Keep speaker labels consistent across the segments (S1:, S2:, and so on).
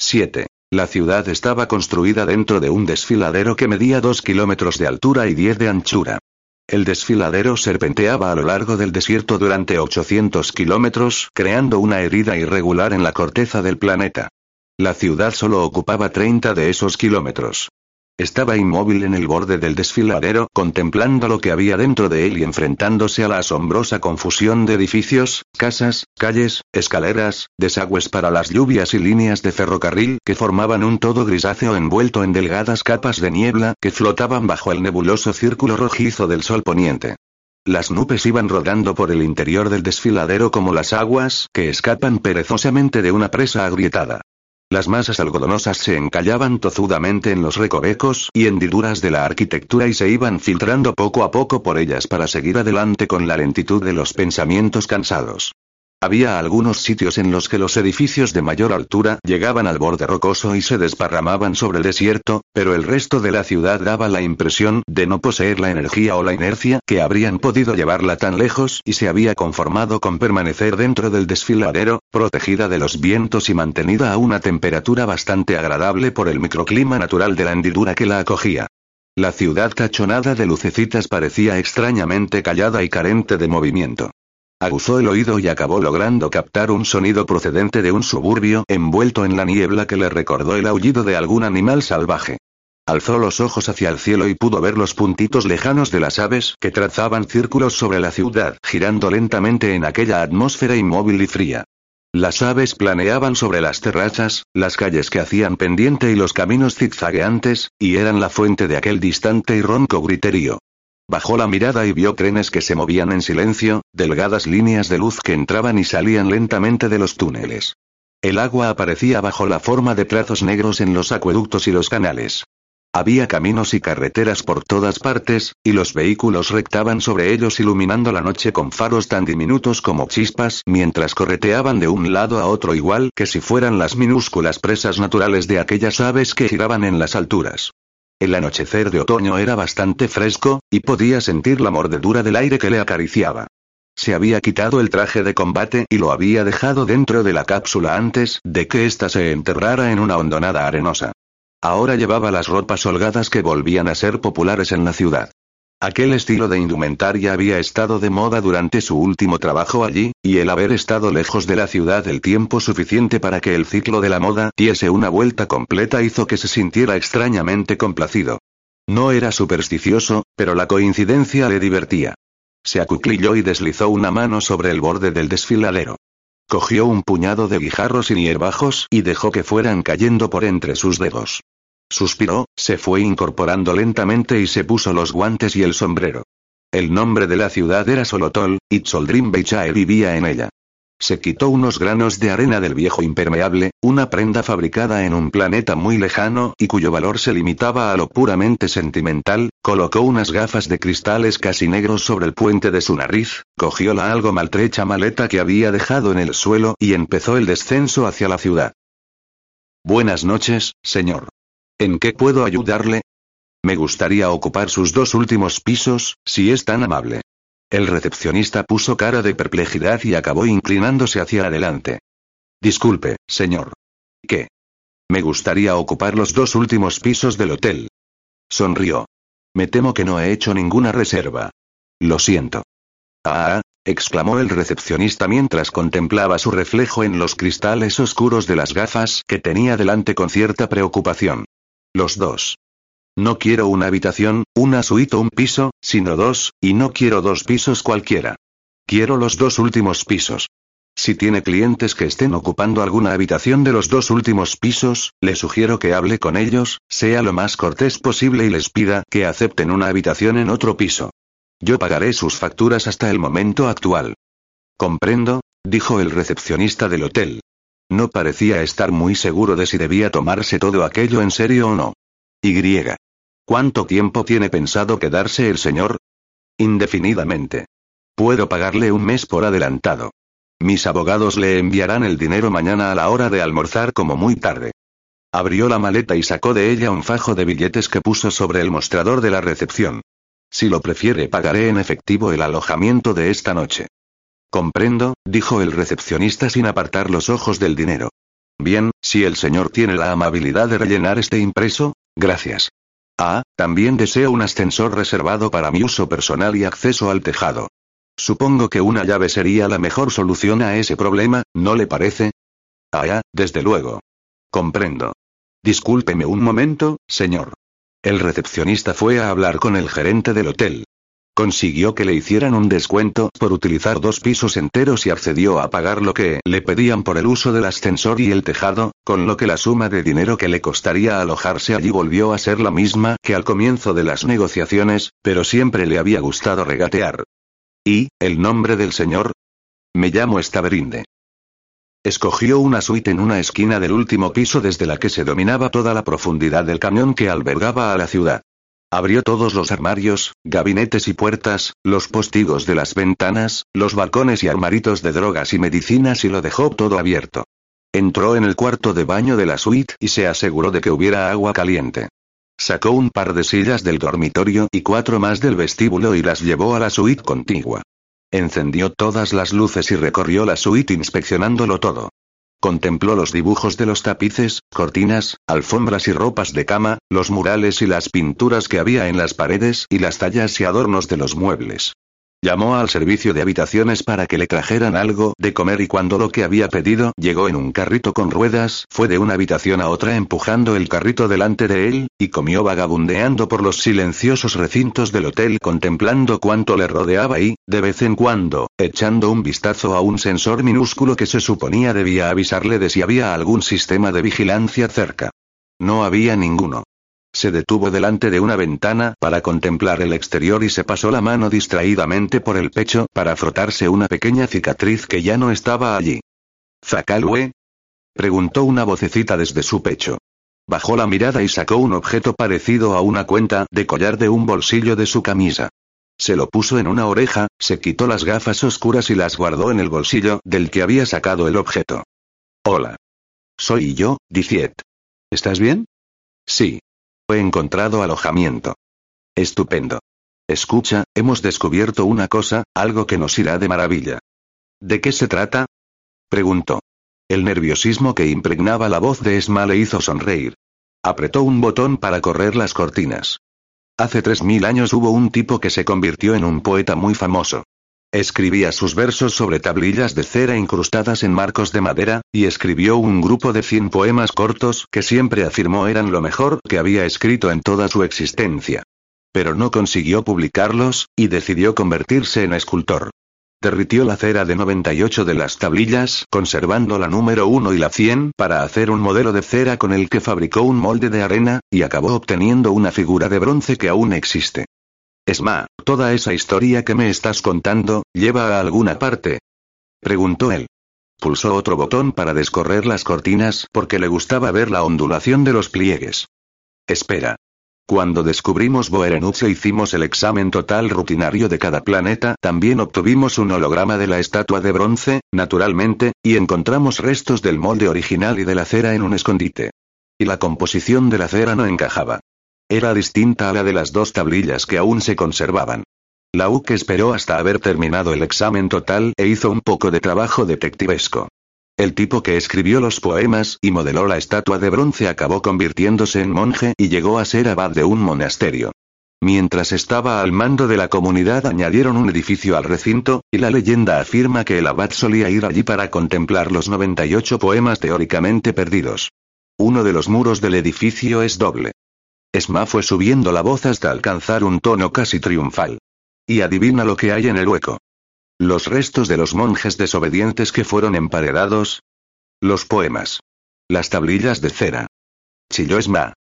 S1: 7. La ciudad estaba construida dentro de un desfiladero que medía 2 kilómetros de altura y 10 de anchura. El desfiladero serpenteaba a lo largo del desierto durante 800 kilómetros, creando una herida irregular en la corteza del planeta. La ciudad solo ocupaba 30 de esos kilómetros. Estaba inmóvil en el borde del desfiladero, contemplando lo que había dentro de él y enfrentándose a la asombrosa confusión de edificios, casas, calles, escaleras, desagües para las lluvias y líneas de ferrocarril que formaban un todo grisáceo envuelto en delgadas capas de niebla que flotaban bajo el nebuloso círculo rojizo del sol poniente. Las nubes iban rodando por el interior del desfiladero como las aguas que escapan perezosamente de una presa agrietada. Las masas algodonosas se encallaban tozudamente en los recovecos y hendiduras de la arquitectura y se iban filtrando poco a poco por ellas para seguir adelante con la lentitud de los pensamientos cansados. Había algunos sitios en los que los edificios de mayor altura llegaban al borde rocoso y se desparramaban sobre el desierto, pero el resto de la ciudad daba la impresión de no poseer la energía o la inercia que habrían podido llevarla tan lejos y se había conformado con permanecer dentro del desfiladero, protegida de los vientos y mantenida a una temperatura bastante agradable por el microclima natural de la hendidura que la acogía. La ciudad tachonada de lucecitas parecía extrañamente callada y carente de movimiento. Aguzó el oído y acabó logrando captar un sonido procedente de un suburbio envuelto en la niebla que le recordó el aullido de algún animal salvaje. Alzó los ojos hacia el cielo y pudo ver los puntitos lejanos de las aves que trazaban círculos sobre la ciudad, girando lentamente en aquella atmósfera inmóvil y fría. Las aves planeaban sobre las terrazas, las calles que hacían pendiente y los caminos zigzagueantes, y eran la fuente de aquel distante y ronco griterío. Bajó la mirada y vio trenes que se movían en silencio, delgadas líneas de luz que entraban y salían lentamente de los túneles. El agua aparecía bajo la forma de trazos negros en los acueductos y los canales. Había caminos y carreteras por todas partes, y los vehículos rectaban sobre ellos iluminando la noche con faros tan diminutos como chispas mientras correteaban de un lado a otro igual que si fueran las minúsculas presas naturales de aquellas aves que giraban en las alturas. El anochecer de otoño era bastante fresco, y podía sentir la mordedura del aire que le acariciaba. Se había quitado el traje de combate y lo había dejado dentro de la cápsula antes de que ésta se enterrara en una hondonada arenosa. Ahora llevaba las ropas holgadas que volvían a ser populares en la ciudad. Aquel estilo de indumentaria había estado de moda durante su último trabajo allí, y el haber estado lejos de la ciudad el tiempo suficiente para que el ciclo de la moda diese una vuelta completa hizo que se sintiera extrañamente complacido. No era supersticioso, pero la coincidencia le divertía. Se acuclilló y deslizó una mano sobre el borde del desfiladero. Cogió un puñado de guijarros y hierbajos y dejó que fueran cayendo por entre sus dedos. Suspiró, se fue incorporando lentamente y se puso los guantes y el sombrero. El nombre de la ciudad era Solotol, y Tsoldrim Beichae vivía en ella. Se quitó unos granos de arena del viejo impermeable, una prenda fabricada en un planeta muy lejano y cuyo valor se limitaba a lo puramente sentimental, colocó unas gafas de cristales casi negros sobre el puente de su nariz, cogió la algo maltrecha maleta que había dejado en el suelo y empezó el descenso hacia la ciudad. Buenas noches, señor. ¿En qué puedo ayudarle? Me gustaría ocupar sus dos últimos pisos, si es tan amable. El recepcionista puso cara de perplejidad y acabó inclinándose hacia adelante. Disculpe, señor. ¿Qué? Me gustaría ocupar los dos últimos pisos del hotel. Sonrió. Me temo que no he hecho ninguna reserva. Lo siento. Ah, exclamó el recepcionista mientras contemplaba su reflejo en los cristales oscuros de las gafas que tenía delante con cierta preocupación. Los dos. No quiero una habitación, una suite o un piso, sino dos, y no quiero dos pisos cualquiera. Quiero los dos últimos pisos. Si tiene clientes que estén ocupando alguna habitación de los dos últimos pisos, le sugiero que hable con ellos, sea lo más cortés posible y les pida que acepten una habitación en otro piso. Yo pagaré sus facturas hasta el momento actual. Comprendo, dijo el recepcionista del hotel. No parecía estar muy seguro de si debía tomarse todo aquello en serio o no. Y. ¿Cuánto tiempo tiene pensado quedarse el señor? Indefinidamente. Puedo pagarle un mes por adelantado. Mis abogados le enviarán el dinero mañana a la hora de almorzar como muy tarde. Abrió la maleta y sacó de ella un fajo de billetes que puso sobre el mostrador de la recepción. Si lo prefiere pagaré en efectivo el alojamiento de esta noche. Comprendo, dijo el recepcionista sin apartar los ojos del dinero. Bien, si el señor tiene la amabilidad de rellenar este impreso, gracias. Ah, también deseo un ascensor reservado para mi uso personal y acceso al tejado. Supongo que una llave sería la mejor solución a ese problema, ¿no le parece? Ah, desde luego. Comprendo. Discúlpeme un momento, señor. El recepcionista fue a hablar con el gerente del hotel. Consiguió que le hicieran un descuento por utilizar dos pisos enteros y accedió a pagar lo que le pedían por el uso del ascensor y el tejado, con lo que la suma de dinero que le costaría alojarse allí volvió a ser la misma que al comienzo de las negociaciones, pero siempre le había gustado regatear. ¿Y, el nombre del señor? Me llamo Estaberinde. Escogió una suite en una esquina del último piso desde la que se dominaba toda la profundidad del camión que albergaba a la ciudad. Abrió todos los armarios, gabinetes y puertas, los postigos de las ventanas, los balcones y armaritos de drogas y medicinas y lo dejó todo abierto. Entró en el cuarto de baño de la suite y se aseguró de que hubiera agua caliente. Sacó un par de sillas del dormitorio y cuatro más del vestíbulo y las llevó a la suite contigua. Encendió todas las luces y recorrió la suite inspeccionándolo todo. Contempló los dibujos de los tapices, cortinas, alfombras y ropas de cama, los murales y las pinturas que había en las paredes y las tallas y adornos de los muebles. Llamó al servicio de habitaciones para que le trajeran algo de comer y cuando lo que había pedido llegó en un carrito con ruedas, fue de una habitación a otra empujando el carrito delante de él, y comió vagabundeando por los silenciosos recintos del hotel contemplando cuánto le rodeaba y, de vez en cuando, echando un vistazo a un sensor minúsculo que se suponía debía avisarle de si había algún sistema de vigilancia cerca. No había ninguno. Se detuvo delante de una ventana para contemplar el exterior y se pasó la mano distraídamente por el pecho para frotarse una pequeña cicatriz que ya no estaba allí. ¿Zakalwe? preguntó una vocecita desde su pecho. Bajó la mirada y sacó un objeto parecido a una cuenta de collar de un bolsillo de su camisa. Se lo puso en una oreja, se quitó las gafas oscuras y las guardó en el bolsillo del que había sacado el objeto. Hola. Soy yo, Diciet. ¿Estás bien? Sí. He encontrado alojamiento. Estupendo. Escucha, hemos descubierto una cosa, algo que nos irá de maravilla. ¿De qué se trata? Preguntó. El nerviosismo que impregnaba la voz de Esma le hizo sonreír. Apretó un botón para correr las cortinas. Hace tres mil años hubo un tipo que se convirtió en un poeta muy famoso. Escribía sus versos sobre tablillas de cera incrustadas en marcos de madera, y escribió un grupo de cien poemas cortos que siempre afirmó eran lo mejor que había escrito en toda su existencia. Pero no consiguió publicarlos, y decidió convertirse en escultor. Derritió la cera de 98 de las tablillas, conservando la número 1 y la 100 para hacer un modelo de cera con el que fabricó un molde de arena, y acabó obteniendo una figura de bronce que aún existe. Esma, ¿toda esa historia que me estás contando, lleva a alguna parte? Preguntó él. Pulsó otro botón para descorrer las cortinas porque le gustaba ver la ondulación de los pliegues. Espera. Cuando descubrimos Boerenutze hicimos el examen total rutinario de cada planeta, también obtuvimos un holograma de la estatua de bronce, naturalmente, y encontramos restos del molde original y de la cera en un escondite. Y la composición de la cera no encajaba. Era distinta a la de las dos tablillas que aún se conservaban. La UC esperó hasta haber terminado el examen total e hizo un poco de trabajo detectivesco. El tipo que escribió los poemas y modeló la estatua de bronce acabó convirtiéndose en monje y llegó a ser abad de un monasterio. Mientras estaba al mando de la comunidad añadieron un edificio al recinto, y la leyenda afirma que el abad solía ir allí para contemplar los 98 poemas teóricamente perdidos. Uno de los muros del edificio es doble. Esma fue subiendo la voz hasta alcanzar un tono casi triunfal. Y adivina lo que hay en el hueco. Los restos de los monjes desobedientes que fueron emparedados. Los poemas. Las tablillas de cera. Chilló Esma.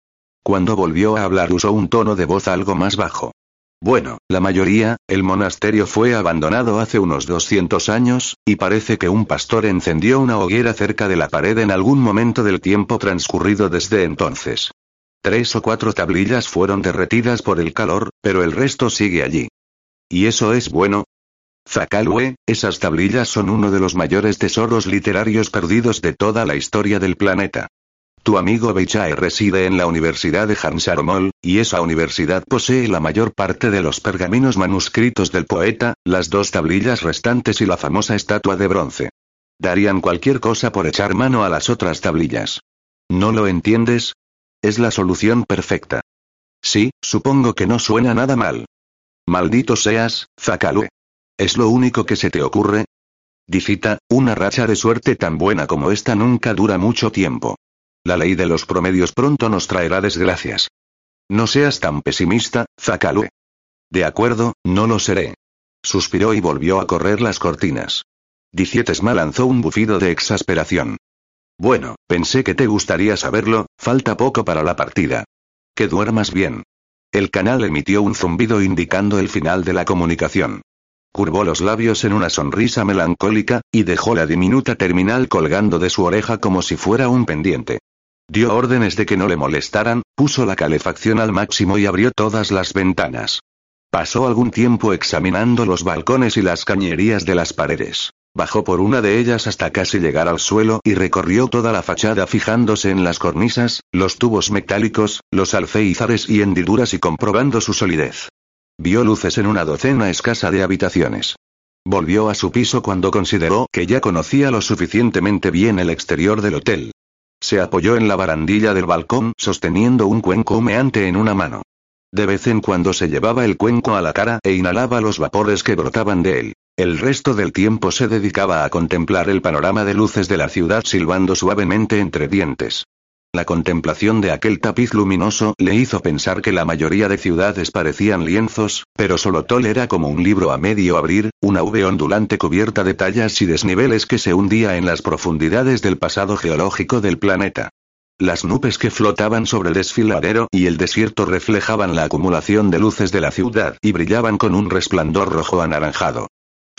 S1: Cuando volvió a hablar usó un tono de voz algo más bajo. Bueno, la mayoría, el monasterio fue abandonado hace unos 200 años, y parece que un pastor encendió una hoguera cerca de la pared en algún momento del tiempo transcurrido desde entonces. Tres o cuatro tablillas fueron derretidas por el calor, pero el resto sigue allí. ¿Y eso es bueno? Zakalwe, esas tablillas son uno de los mayores tesoros literarios perdidos de toda la historia del planeta. Tu amigo Beichae reside en la Universidad de Hansaromol, y esa universidad posee la mayor parte de los pergaminos manuscritos del poeta, las dos tablillas restantes y la famosa estatua de bronce. Darían cualquier cosa por echar mano a las otras tablillas. ¿No lo entiendes? Es la solución perfecta. Sí, supongo que no suena nada mal. Maldito seas, Zakalwe. ¿Es lo único que se te ocurre? Dicita, una racha de suerte tan buena como esta nunca dura mucho tiempo. La ley de los promedios pronto nos traerá desgracias. No seas tan pesimista, Zakalue. De acuerdo, no lo seré. Suspiró y volvió a correr las cortinas. Dicietesma lanzó un bufido de exasperación. Bueno, pensé que te gustaría saberlo, falta poco para la partida. Que duermas bien. El canal emitió un zumbido indicando el final de la comunicación. Curvó los labios en una sonrisa melancólica, y dejó la diminuta terminal colgando de su oreja como si fuera un pendiente. Dio órdenes de que no le molestaran, puso la calefacción al máximo y abrió todas las ventanas. Pasó algún tiempo examinando los balcones y las cañerías de las paredes. Bajó por una de ellas hasta casi llegar al suelo y recorrió toda la fachada fijándose en las cornisas, los tubos metálicos, los alféizares y hendiduras y comprobando su solidez. Vio luces en una docena escasa de habitaciones. Volvió a su piso cuando consideró que ya conocía lo suficientemente bien el exterior del hotel. Se apoyó en la barandilla del balcón sosteniendo un cuenco humeante en una mano. De vez en cuando se llevaba el cuenco a la cara e inhalaba los vapores que brotaban de él. El resto del tiempo se dedicaba a contemplar el panorama de luces de la ciudad silbando suavemente entre dientes. La contemplación de aquel tapiz luminoso le hizo pensar que la mayoría de ciudades parecían lienzos, pero Solotol era como un libro a medio abrir, una V ondulante cubierta de tallas y desniveles que se hundía en las profundidades del pasado geológico del planeta. Las nubes que flotaban sobre el desfiladero y el desierto reflejaban la acumulación de luces de la ciudad y brillaban con un resplandor rojo anaranjado.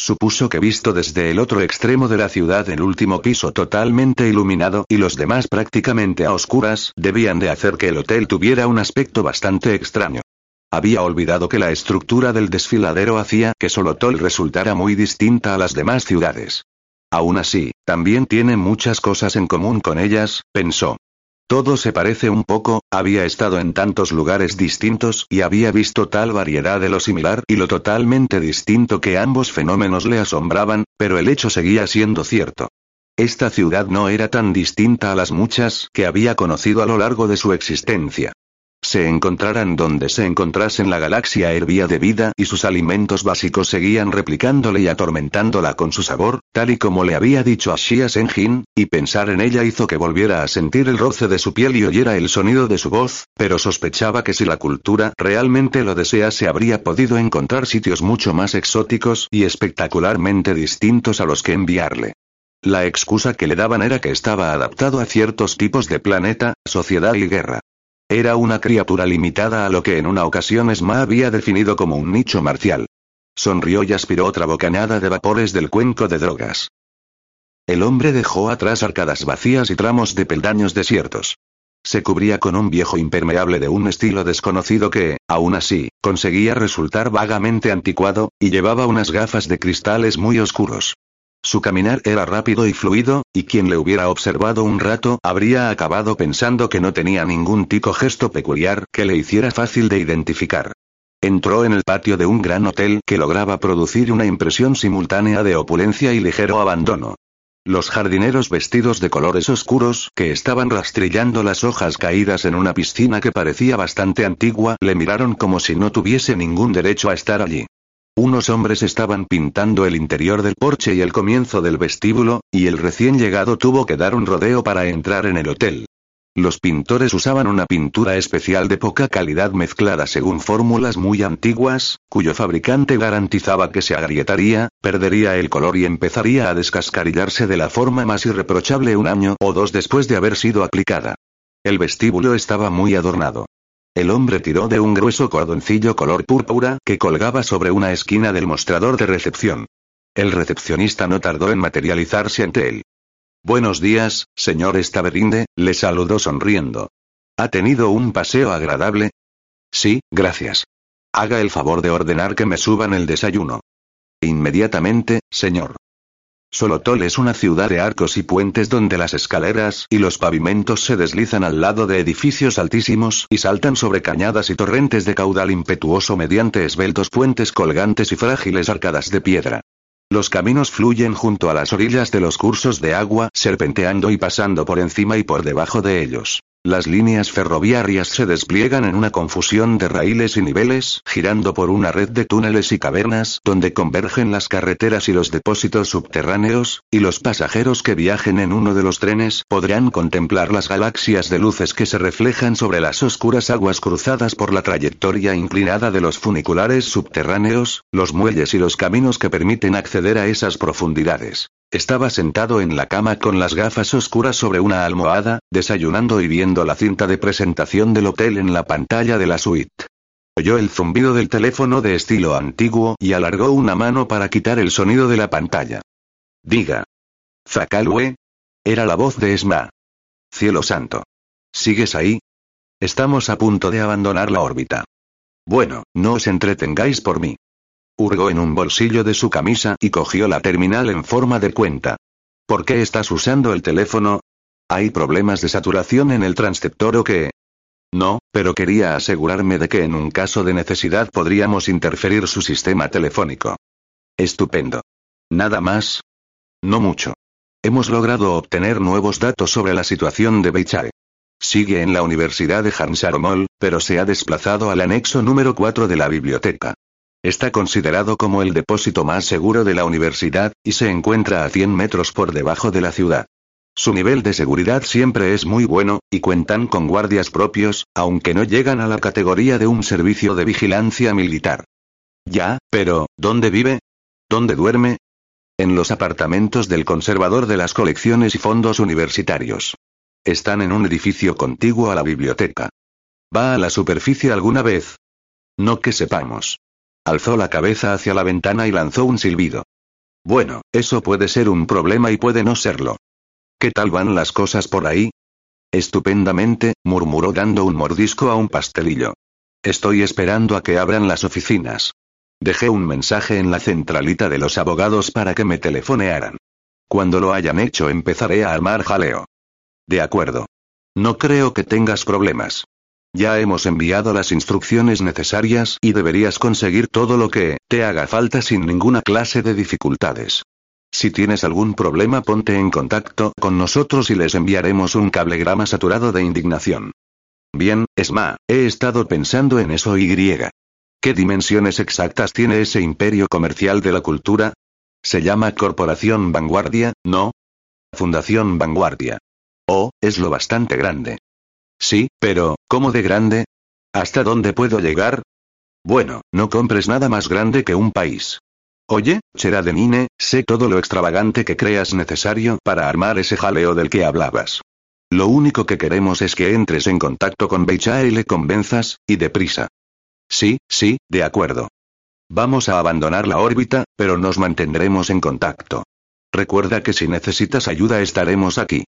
S1: Supuso que visto desde el otro extremo de la ciudad el último piso totalmente iluminado y los demás prácticamente a oscuras debían de hacer que el hotel tuviera un aspecto bastante extraño. Había olvidado que la estructura del desfiladero hacía que Solotol resultara muy distinta a las demás ciudades. Aún así, también tiene muchas cosas en común con ellas, pensó. Todo se parece un poco, había estado en tantos lugares distintos y había visto tal variedad de lo similar y lo totalmente distinto que ambos fenómenos le asombraban, pero el hecho seguía siendo cierto. Esta ciudad no era tan distinta a las muchas que había conocido a lo largo de su existencia se encontraran donde se encontrasen la galaxia hervía de vida y sus alimentos básicos seguían replicándole y atormentándola con su sabor, tal y como le había dicho a Xia Senjin, y pensar en ella hizo que volviera a sentir el roce de su piel y oyera el sonido de su voz, pero sospechaba que si la cultura realmente lo desease habría podido encontrar sitios mucho más exóticos y espectacularmente distintos a los que enviarle. La excusa que le daban era que estaba adaptado a ciertos tipos de planeta, sociedad y guerra. Era una criatura limitada a lo que en una ocasión Esma había definido como un nicho marcial. Sonrió y aspiró otra bocanada de vapores del cuenco de drogas. El hombre dejó atrás arcadas vacías y tramos de peldaños desiertos. Se cubría con un viejo impermeable de un estilo desconocido que, aún así, conseguía resultar vagamente anticuado, y llevaba unas gafas de cristales muy oscuros. Su caminar era rápido y fluido, y quien le hubiera observado un rato habría acabado pensando que no tenía ningún tico gesto peculiar que le hiciera fácil de identificar. Entró en el patio de un gran hotel que lograba producir una impresión simultánea de opulencia y ligero abandono. Los jardineros vestidos de colores oscuros, que estaban rastrillando las hojas caídas en una piscina que parecía bastante antigua, le miraron como si no tuviese ningún derecho a estar allí. Unos hombres estaban pintando el interior del porche y el comienzo del vestíbulo, y el recién llegado tuvo que dar un rodeo para entrar en el hotel. Los pintores usaban una pintura especial de poca calidad mezclada según fórmulas muy antiguas, cuyo fabricante garantizaba que se agrietaría, perdería el color y empezaría a descascarillarse de la forma más irreprochable un año o dos después de haber sido aplicada. El vestíbulo estaba muy adornado. El hombre tiró de un grueso cordoncillo color púrpura que colgaba sobre una esquina del mostrador de recepción. El recepcionista no tardó en materializarse ante él. Buenos días, señor Staberinde, le saludó sonriendo. ¿Ha tenido un paseo agradable? Sí, gracias. Haga el favor de ordenar que me suban el desayuno. Inmediatamente, señor. Solotol es una ciudad de arcos y puentes donde las escaleras y los pavimentos se deslizan al lado de edificios altísimos y saltan sobre cañadas y torrentes de caudal impetuoso mediante esbeltos puentes colgantes y frágiles arcadas de piedra. Los caminos fluyen junto a las orillas de los cursos de agua, serpenteando y pasando por encima y por debajo de ellos. Las líneas ferroviarias se despliegan en una confusión de raíles y niveles, girando por una red de túneles y cavernas, donde convergen las carreteras y los depósitos subterráneos, y los pasajeros que viajen en uno de los trenes podrán contemplar las galaxias de luces que se reflejan sobre las oscuras aguas cruzadas por la trayectoria inclinada de los funiculares subterráneos, los muelles y los caminos que permiten acceder a esas profundidades. Estaba sentado en la cama con las gafas oscuras sobre una almohada, desayunando y viendo la cinta de presentación del hotel en la pantalla de la suite. Oyó el zumbido del teléfono de estilo antiguo y alargó una mano para quitar el sonido de la pantalla. Diga. Zakalwe. Era la voz de Esma. Cielo santo. ¿Sigues ahí? Estamos a punto de abandonar la órbita. Bueno, no os entretengáis por mí. Hurgó en un bolsillo de su camisa y cogió la terminal en forma de cuenta. ¿Por qué estás usando el teléfono? ¿Hay problemas de saturación en el transceptor o qué? No, pero quería asegurarme de que en un caso de necesidad podríamos interferir su sistema telefónico. Estupendo. ¿Nada más? No mucho. Hemos logrado obtener nuevos datos sobre la situación de Beichae. Sigue en la Universidad de Hansaromol, pero se ha desplazado al anexo número 4 de la biblioteca. Está considerado como el depósito más seguro de la universidad, y se encuentra a 100 metros por debajo de la ciudad. Su nivel de seguridad siempre es muy bueno, y cuentan con guardias propios, aunque no llegan a la categoría de un servicio de vigilancia militar. Ya, pero, ¿dónde vive? ¿Dónde duerme? En los apartamentos del conservador de las colecciones y fondos universitarios. Están en un edificio contiguo a la biblioteca. ¿Va a la superficie alguna vez? No que sepamos. Alzó la cabeza hacia la ventana y lanzó un silbido. Bueno, eso puede ser un problema y puede no serlo. ¿Qué tal van las cosas por ahí? Estupendamente, murmuró dando un mordisco a un pastelillo. Estoy esperando a que abran las oficinas. Dejé un mensaje en la centralita de los abogados para que me telefonearan. Cuando lo hayan hecho empezaré a armar jaleo. De acuerdo. No creo que tengas problemas. Ya hemos enviado las instrucciones necesarias y deberías conseguir todo lo que te haga falta sin ninguna clase de dificultades. Si tienes algún problema ponte en contacto con nosotros y les enviaremos un cablegrama saturado de indignación. Bien, Esma, he estado pensando en eso y. ¿Qué dimensiones exactas tiene ese imperio comercial de la cultura? Se llama Corporación Vanguardia, ¿no? Fundación Vanguardia. Oh, es lo bastante grande. Sí, pero, ¿cómo de grande? ¿Hasta dónde puedo llegar? Bueno, no compres nada más grande que un país. Oye, Cheradenine, sé todo lo extravagante que creas necesario para armar ese jaleo del que hablabas. Lo único que queremos es que entres en contacto con Beicha y le convenzas, y deprisa. Sí, sí, de acuerdo. Vamos a abandonar la órbita, pero nos mantendremos en contacto. Recuerda que si necesitas ayuda estaremos aquí.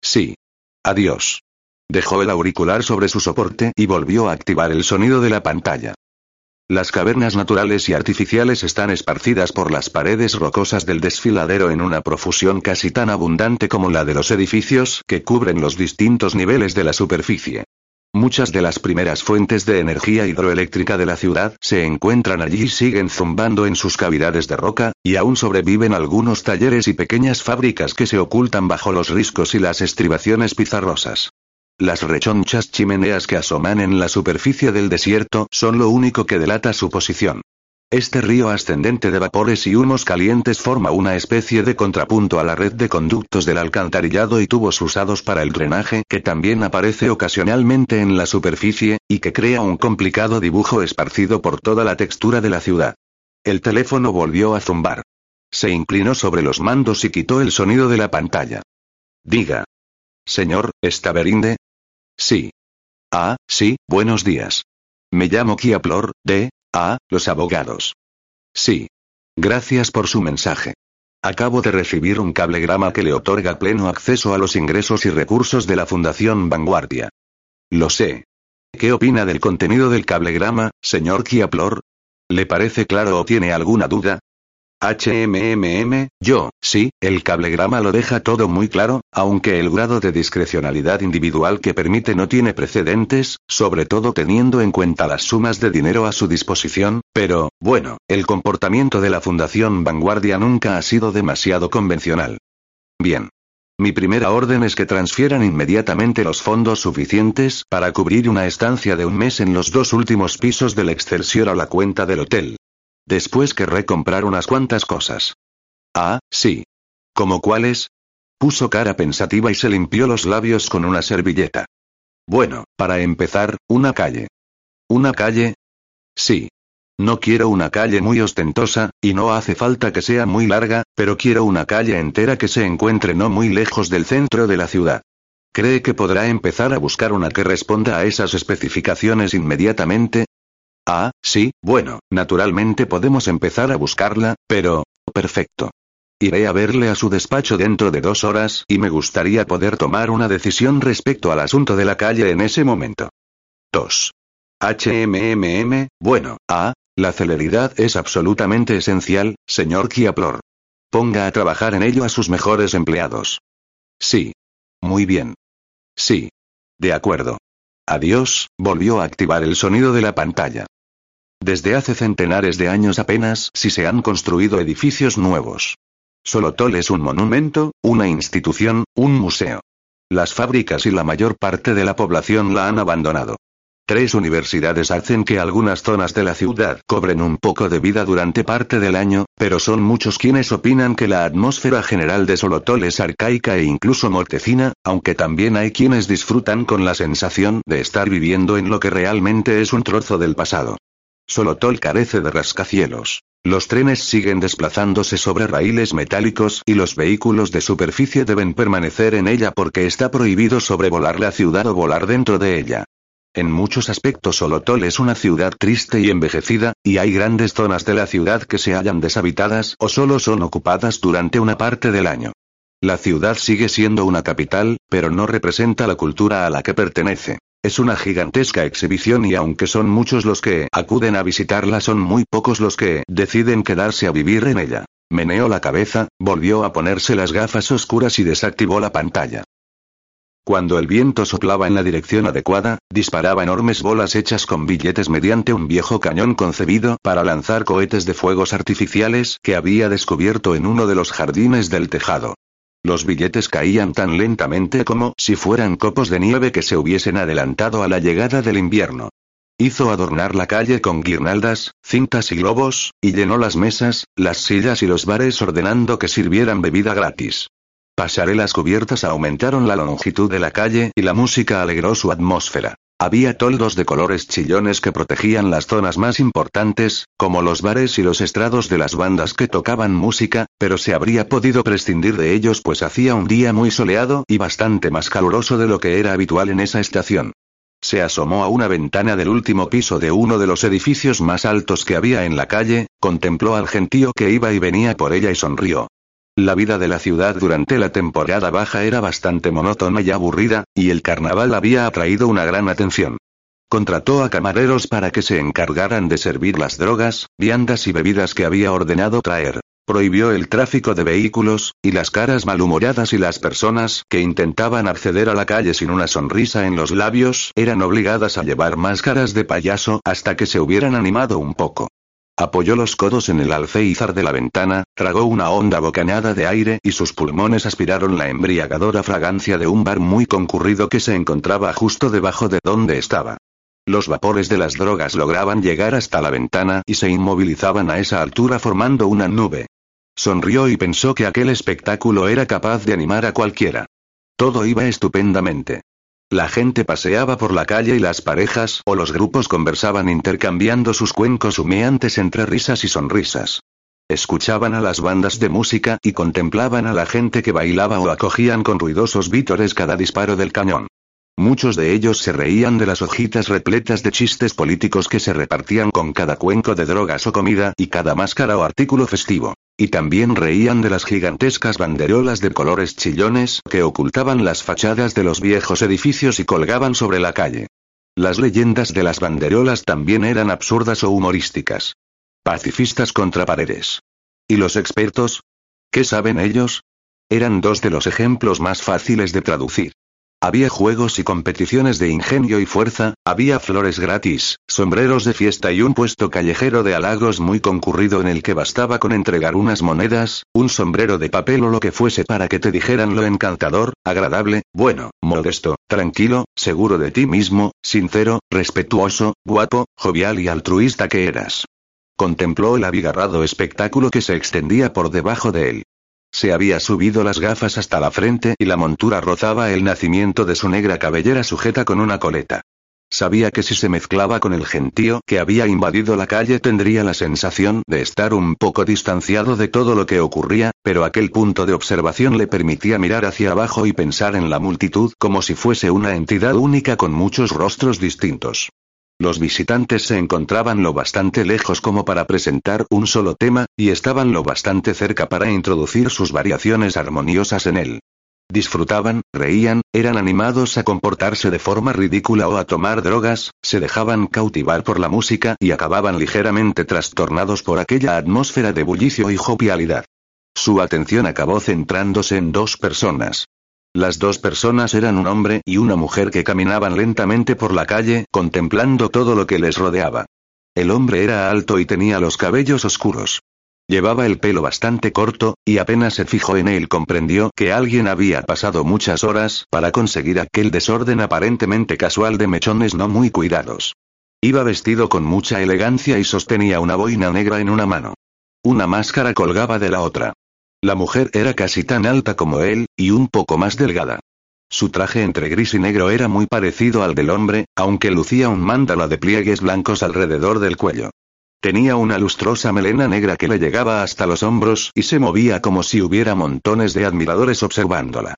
S1: Sí. Adiós. Dejó el auricular sobre su soporte y volvió a activar el sonido de la pantalla. Las cavernas naturales y artificiales están esparcidas por las paredes rocosas del desfiladero en una profusión casi tan abundante como la de los edificios que cubren los distintos niveles de la superficie. Muchas de las primeras fuentes de energía hidroeléctrica de la ciudad se encuentran allí y siguen zumbando en sus cavidades de roca, y aún sobreviven algunos talleres y pequeñas fábricas que se ocultan bajo los riscos y las estribaciones pizarrosas. Las rechonchas chimeneas que asoman en la superficie del desierto son lo único que delata su posición. Este río ascendente de vapores y humos calientes forma una especie de contrapunto a la red de conductos del alcantarillado y tubos usados para el drenaje que también aparece ocasionalmente en la superficie, y que crea un complicado dibujo esparcido por toda la textura de la ciudad. El teléfono volvió a zumbar. Se inclinó sobre los mandos y quitó el sonido de la pantalla. Diga. Señor, ¿está Berinde? Sí. Ah, sí, buenos días. Me llamo Kiaplor, de, ah, los abogados. Sí. Gracias por su mensaje. Acabo de recibir un cablegrama que le otorga pleno acceso a los ingresos y recursos de la Fundación Vanguardia. Lo sé. ¿Qué opina del contenido del cablegrama, señor Kiaplor? ¿Le parece claro o tiene alguna duda? HMMM, yo, sí, el cablegrama lo deja todo muy claro, aunque el grado de discrecionalidad individual que permite no tiene precedentes, sobre todo teniendo en cuenta las sumas de dinero a su disposición, pero, bueno, el comportamiento de la Fundación Vanguardia nunca ha sido demasiado convencional. Bien. Mi primera orden es que transfieran inmediatamente los fondos suficientes para cubrir una estancia de un mes en los dos últimos pisos del Excelsior a la cuenta del hotel. Después querré comprar unas cuantas cosas. Ah, sí. ¿Como cuáles? Puso cara pensativa y se limpió los labios con una servilleta. Bueno, para empezar, una calle. ¿Una calle? Sí. No quiero una calle muy ostentosa, y no hace falta que sea muy larga, pero quiero una calle entera que se encuentre no muy lejos del centro de la ciudad. ¿Cree que podrá empezar a buscar una que responda a esas especificaciones inmediatamente? Ah, sí, bueno, naturalmente podemos empezar a buscarla, pero... Perfecto. Iré a verle a su despacho dentro de dos horas y me gustaría poder tomar una decisión respecto al asunto de la calle en ese momento. 2. HMMM, bueno, ah, la celeridad es absolutamente esencial, señor Kiaplor. Ponga a trabajar en ello a sus mejores empleados. Sí. Muy bien. Sí. De acuerdo. Adiós, volvió a activar el sonido de la pantalla. Desde hace centenares de años apenas si se han construido edificios nuevos. Solotol es un monumento, una institución, un museo. Las fábricas y la mayor parte de la población la han abandonado. Tres universidades hacen que algunas zonas de la ciudad cobren un poco de vida durante parte del año, pero son muchos quienes opinan que la atmósfera general de Solotol es arcaica e incluso mortecina, aunque también hay quienes disfrutan con la sensación de estar viviendo en lo que realmente es un trozo del pasado. Solotol carece de rascacielos. Los trenes siguen desplazándose sobre raíles metálicos y los vehículos de superficie deben permanecer en ella porque está prohibido sobrevolar la ciudad o volar dentro de ella. En muchos aspectos Solotol es una ciudad triste y envejecida, y hay grandes zonas de la ciudad que se hallan deshabitadas o solo son ocupadas durante una parte del año. La ciudad sigue siendo una capital, pero no representa la cultura a la que pertenece. Es una gigantesca exhibición y aunque son muchos los que acuden a visitarla son muy pocos los que deciden quedarse a vivir en ella. Meneó la cabeza, volvió a ponerse las gafas oscuras y desactivó la pantalla. Cuando el viento soplaba en la dirección adecuada, disparaba enormes bolas hechas con billetes mediante un viejo cañón concebido para lanzar cohetes de fuegos artificiales que había descubierto en uno de los jardines del tejado. Los billetes caían tan lentamente como si fueran copos de nieve que se hubiesen adelantado a la llegada del invierno. Hizo adornar la calle con guirnaldas, cintas y globos, y llenó las mesas, las sillas y los bares ordenando que sirvieran bebida gratis. Pasarelas cubiertas aumentaron la longitud de la calle y la música alegró su atmósfera. Había toldos de colores chillones que protegían las zonas más importantes, como los bares y los estrados de las bandas que tocaban música, pero se habría podido prescindir de ellos pues hacía un día muy soleado y bastante más caluroso de lo que era habitual en esa estación. Se asomó a una ventana del último piso de uno de los edificios más altos que había en la calle, contempló al gentío que iba y venía por ella y sonrió. La vida de la ciudad durante la temporada baja era bastante monótona y aburrida, y el carnaval había atraído una gran atención. Contrató a camareros para que se encargaran de servir las drogas, viandas y bebidas que había ordenado traer. Prohibió el tráfico de vehículos, y las caras malhumoradas y las personas que intentaban acceder a la calle sin una sonrisa en los labios eran obligadas a llevar máscaras de payaso hasta que se hubieran animado un poco. Apoyó los codos en el alféizar de la ventana, tragó una honda bocanada de aire y sus pulmones aspiraron la embriagadora fragancia de un bar muy concurrido que se encontraba justo debajo de donde estaba. Los vapores de las drogas lograban llegar hasta la ventana y se inmovilizaban a esa altura formando una nube. Sonrió y pensó que aquel espectáculo era capaz de animar a cualquiera. Todo iba estupendamente. La gente paseaba por la calle y las parejas o los grupos conversaban intercambiando sus cuencos humeantes entre risas y sonrisas. Escuchaban a las bandas de música y contemplaban a la gente que bailaba o acogían con ruidosos vítores cada disparo del cañón. Muchos de ellos se reían de las hojitas repletas de chistes políticos que se repartían con cada cuenco de drogas o comida y cada máscara o artículo festivo. Y también reían de las gigantescas banderolas de colores chillones que ocultaban las fachadas de los viejos edificios y colgaban sobre la calle. Las leyendas de las banderolas también eran absurdas o humorísticas. Pacifistas contra paredes. ¿Y los expertos? ¿Qué saben ellos? Eran dos de los ejemplos más fáciles de traducir. Había juegos y competiciones de ingenio y fuerza, había flores gratis, sombreros de fiesta y un puesto callejero de halagos muy concurrido en el que bastaba con entregar unas monedas, un sombrero de papel o lo que fuese para que te dijeran lo encantador, agradable, bueno, modesto, tranquilo, seguro de ti mismo, sincero, respetuoso, guapo, jovial y altruista que eras. Contempló el abigarrado espectáculo que se extendía por debajo de él. Se había subido las gafas hasta la frente y la montura rozaba el nacimiento de su negra cabellera sujeta con una coleta. Sabía que si se mezclaba con el gentío que había invadido la calle tendría la sensación de estar un poco distanciado de todo lo que ocurría, pero aquel punto de observación le permitía mirar hacia abajo y pensar en la multitud como si fuese una entidad única con muchos rostros distintos. Los visitantes se encontraban lo bastante lejos como para presentar un solo tema, y estaban lo bastante cerca para introducir sus variaciones armoniosas en él. Disfrutaban, reían, eran animados a comportarse de forma ridícula o a tomar drogas, se dejaban cautivar por la música y acababan ligeramente trastornados por aquella atmósfera de bullicio y jovialidad. Su atención acabó centrándose en dos personas. Las dos personas eran un hombre y una mujer que caminaban lentamente por la calle, contemplando todo lo que les rodeaba. El hombre era alto y tenía los cabellos oscuros. Llevaba el pelo bastante corto, y apenas se fijó en él comprendió que alguien había pasado muchas horas para conseguir aquel desorden aparentemente casual de mechones no muy cuidados. Iba vestido con mucha elegancia y sostenía una boina negra en una mano. Una máscara colgaba de la otra. La mujer era casi tan alta como él, y un poco más delgada. Su traje entre gris y negro era muy parecido al del hombre, aunque lucía un mándala de pliegues blancos alrededor del cuello. Tenía una lustrosa melena negra que le llegaba hasta los hombros y se movía como si hubiera montones de admiradores observándola.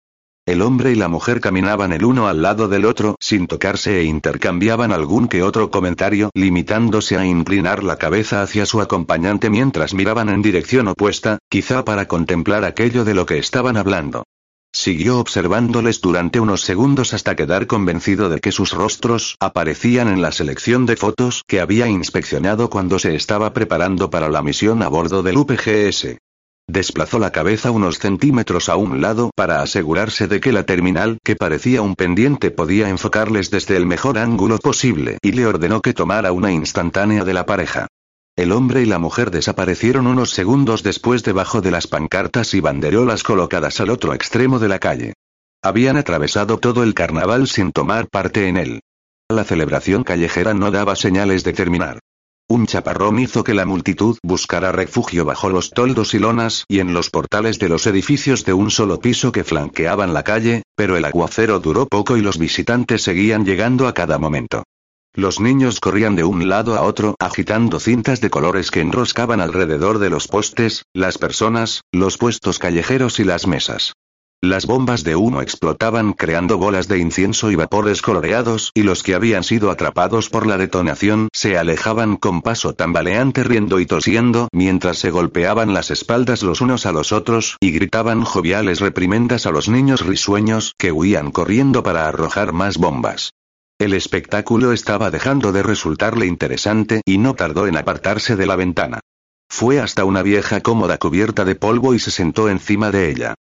S1: El hombre y la mujer caminaban el uno al lado del otro sin tocarse e intercambiaban algún que otro comentario, limitándose a inclinar la cabeza hacia su acompañante mientras miraban en dirección opuesta, quizá para contemplar aquello de lo que estaban hablando. Siguió observándoles durante unos segundos hasta quedar convencido de que sus rostros aparecían en la selección de fotos que había inspeccionado cuando se estaba preparando para la misión a bordo del UPGS. Desplazó la cabeza unos centímetros a un lado para asegurarse de que la terminal, que parecía un pendiente, podía enfocarles desde el mejor ángulo posible, y le ordenó que tomara una instantánea de la pareja. El hombre y la mujer desaparecieron unos segundos después debajo de las pancartas y banderolas colocadas al otro extremo de la calle. Habían atravesado todo el carnaval sin tomar parte en él. La celebración callejera no daba señales de terminar. Un chaparrón hizo que la multitud buscara refugio bajo los toldos y lonas y en los portales de los edificios de un solo piso que flanqueaban la calle, pero el aguacero duró poco y los visitantes seguían llegando a cada momento. Los niños corrían de un lado a otro agitando cintas de colores que enroscaban alrededor de los postes, las personas, los puestos callejeros y las mesas. Las bombas de humo explotaban creando bolas de incienso y vapores coloreados y los que habían sido atrapados por la detonación se alejaban con paso tambaleante riendo y tosiendo mientras se golpeaban las espaldas los unos a los otros y gritaban joviales reprimendas a los niños risueños que huían corriendo para arrojar más bombas. El espectáculo estaba dejando de resultarle interesante y no tardó en apartarse de la ventana. Fue hasta una vieja cómoda cubierta de polvo y se sentó encima de ella.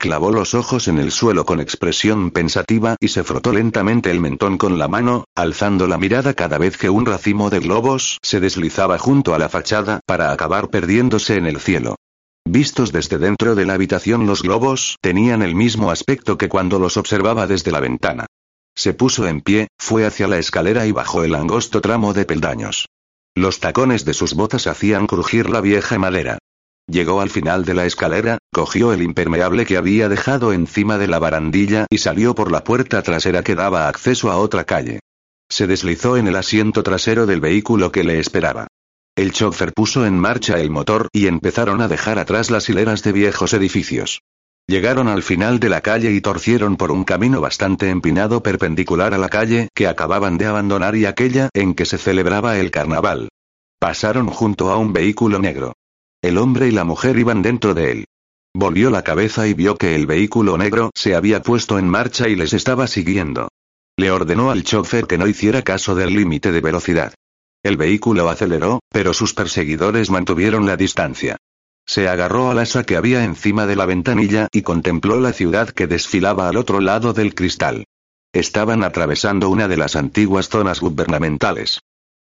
S1: Clavó los ojos en el suelo con expresión pensativa y se frotó lentamente el mentón con la mano, alzando la mirada cada vez que un racimo de globos se deslizaba junto a la fachada para acabar perdiéndose en el cielo. Vistos desde dentro de la habitación los globos tenían el mismo aspecto que cuando los observaba desde la ventana. Se puso en pie, fue hacia la escalera y bajó el angosto tramo de peldaños. Los tacones de sus botas hacían crujir la vieja madera. Llegó al final de la escalera, cogió el impermeable que había dejado encima de la barandilla y salió por la puerta trasera que daba acceso a otra calle. Se deslizó en el asiento trasero del vehículo que le esperaba. El chofer puso en marcha el motor y empezaron a dejar atrás las hileras de viejos edificios. Llegaron al final de la calle y torcieron por un camino bastante empinado perpendicular a la calle que acababan de abandonar y aquella en que se celebraba el carnaval. Pasaron junto a un vehículo negro. El hombre y la mujer iban dentro de él. Volvió la cabeza y vio que el vehículo negro se había puesto en marcha y les estaba siguiendo. Le ordenó al chofer que no hiciera caso del límite de velocidad. El vehículo aceleró, pero sus perseguidores mantuvieron la distancia. Se agarró al asa que había encima de la ventanilla y contempló la ciudad que desfilaba al otro lado del cristal. Estaban atravesando una de las antiguas zonas gubernamentales.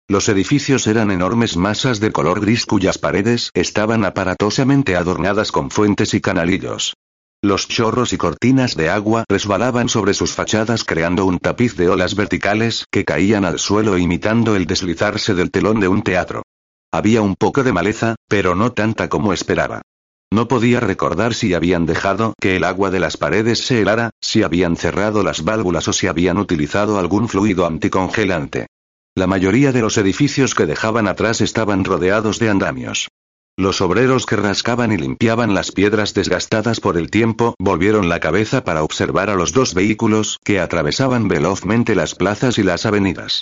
S1: Los edificios eran enormes masas de color gris cuyas paredes estaban aparatosamente adornadas con fuentes y canalillos. Los chorros y cortinas de agua resbalaban sobre sus fachadas creando un tapiz de olas verticales que caían al suelo imitando el deslizarse del telón de un teatro. Había un poco de maleza, pero no tanta como esperaba. No podía recordar si habían dejado que el agua de las paredes se helara, si habían cerrado las válvulas o si habían utilizado algún fluido anticongelante. La mayoría de los edificios que dejaban atrás estaban rodeados de andamios. Los obreros que rascaban y limpiaban las piedras desgastadas por el tiempo volvieron la cabeza para observar a los dos vehículos que atravesaban velozmente las plazas y las avenidas.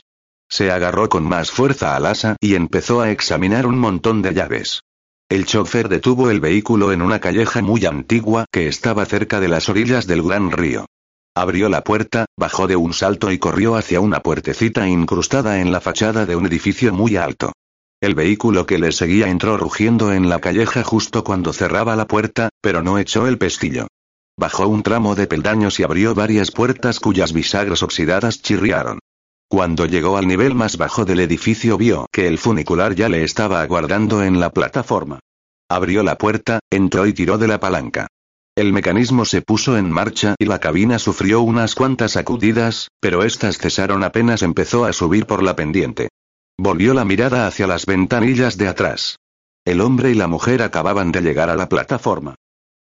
S1: Se agarró con más fuerza al asa y empezó a examinar un montón de llaves. El chofer detuvo el vehículo en una calleja muy antigua que estaba cerca de las orillas del gran río. Abrió la puerta, bajó de un salto y corrió hacia una puertecita incrustada en la fachada de un edificio muy alto. El vehículo que le seguía entró rugiendo en la calleja justo cuando cerraba la puerta, pero no echó el pestillo. Bajó un tramo de peldaños y abrió varias puertas cuyas bisagras oxidadas chirriaron. Cuando llegó al nivel más bajo del edificio vio que el funicular ya le estaba aguardando en la plataforma. Abrió la puerta, entró y tiró de la palanca. El mecanismo se puso en marcha y la cabina sufrió unas cuantas sacudidas, pero estas cesaron apenas empezó a subir por la pendiente. Volvió la mirada hacia las ventanillas de atrás. El hombre y la mujer acababan de llegar a la plataforma.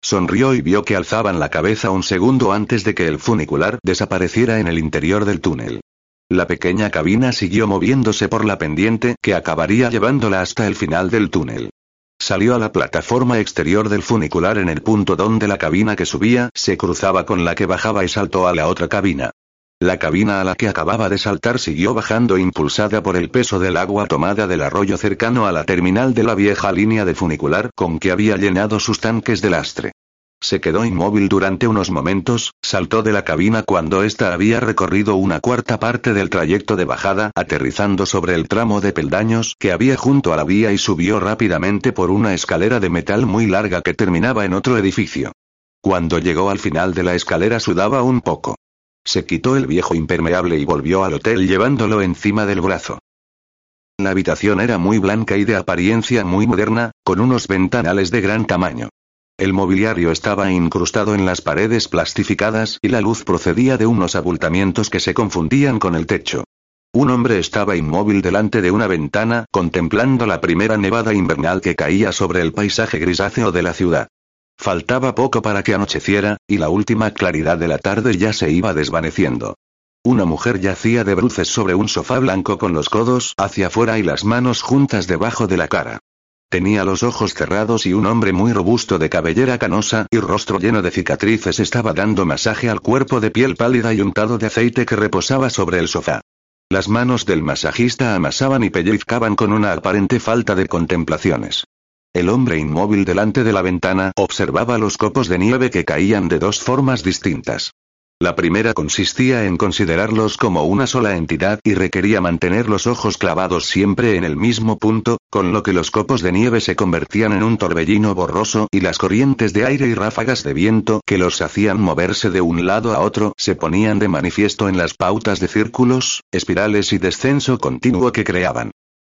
S1: Sonrió y vio que alzaban la cabeza un segundo antes de que el funicular desapareciera en el interior del túnel. La pequeña cabina siguió moviéndose por la pendiente que acabaría llevándola hasta el final del túnel. Salió a la plataforma exterior del funicular en el punto donde la cabina que subía se cruzaba con la que bajaba y saltó a la otra cabina. La cabina a la que acababa de saltar siguió bajando impulsada por el peso del agua tomada del arroyo cercano a la terminal de la vieja línea de funicular con que había llenado sus tanques de lastre. Se quedó inmóvil durante unos momentos, saltó de la cabina cuando ésta había recorrido una cuarta parte del trayecto de bajada, aterrizando sobre el tramo de peldaños que había junto a la vía y subió rápidamente por una escalera de metal muy larga que terminaba en otro edificio. Cuando llegó al final de la escalera sudaba un poco. Se quitó el viejo impermeable y volvió al hotel llevándolo encima del brazo. La habitación era muy blanca y de apariencia muy moderna, con unos ventanales de gran tamaño. El mobiliario estaba incrustado en las paredes plastificadas y la luz procedía de unos abultamientos que se confundían con el techo. Un hombre estaba inmóvil delante de una ventana, contemplando la primera nevada invernal que caía sobre el paisaje grisáceo de la ciudad. Faltaba poco para que anocheciera, y la última claridad de la tarde ya se iba desvaneciendo. Una mujer yacía de bruces sobre un sofá blanco con los codos hacia afuera y las manos juntas debajo de la cara. Tenía los ojos cerrados y un hombre muy robusto de cabellera canosa y rostro lleno de cicatrices estaba dando masaje al cuerpo de piel pálida y untado de aceite que reposaba sobre el sofá. Las manos del masajista amasaban y pellizcaban con una aparente falta de contemplaciones. El hombre inmóvil delante de la ventana observaba los copos de nieve que caían de dos formas distintas. La primera consistía en considerarlos como una sola entidad y requería mantener los ojos clavados siempre en el mismo punto, con lo que los copos de nieve se convertían en un torbellino borroso y las corrientes de aire y ráfagas de viento que los hacían moverse de un lado a otro se ponían de manifiesto en las pautas de círculos, espirales y descenso continuo que creaban.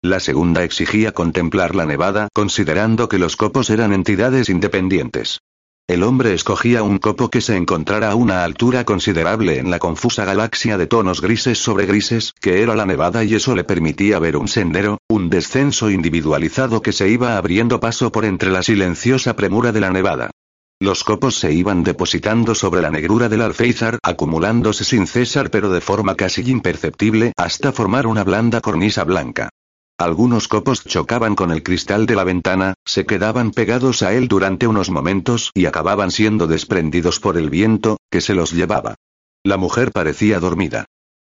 S1: La segunda exigía contemplar la nevada considerando que los copos eran entidades independientes. El hombre escogía un copo que se encontrara a una altura considerable en la confusa galaxia de tonos grises sobre grises, que era la nevada y eso le permitía ver un sendero, un descenso individualizado que se iba abriendo paso por entre la silenciosa premura de la nevada. Los copos se iban depositando sobre la negrura del alféizar, acumulándose sin cesar pero de forma casi imperceptible, hasta formar una blanda cornisa blanca. Algunos copos chocaban con el cristal de la ventana, se quedaban pegados a él durante unos momentos y acababan siendo desprendidos por el viento, que se los llevaba. La mujer parecía dormida.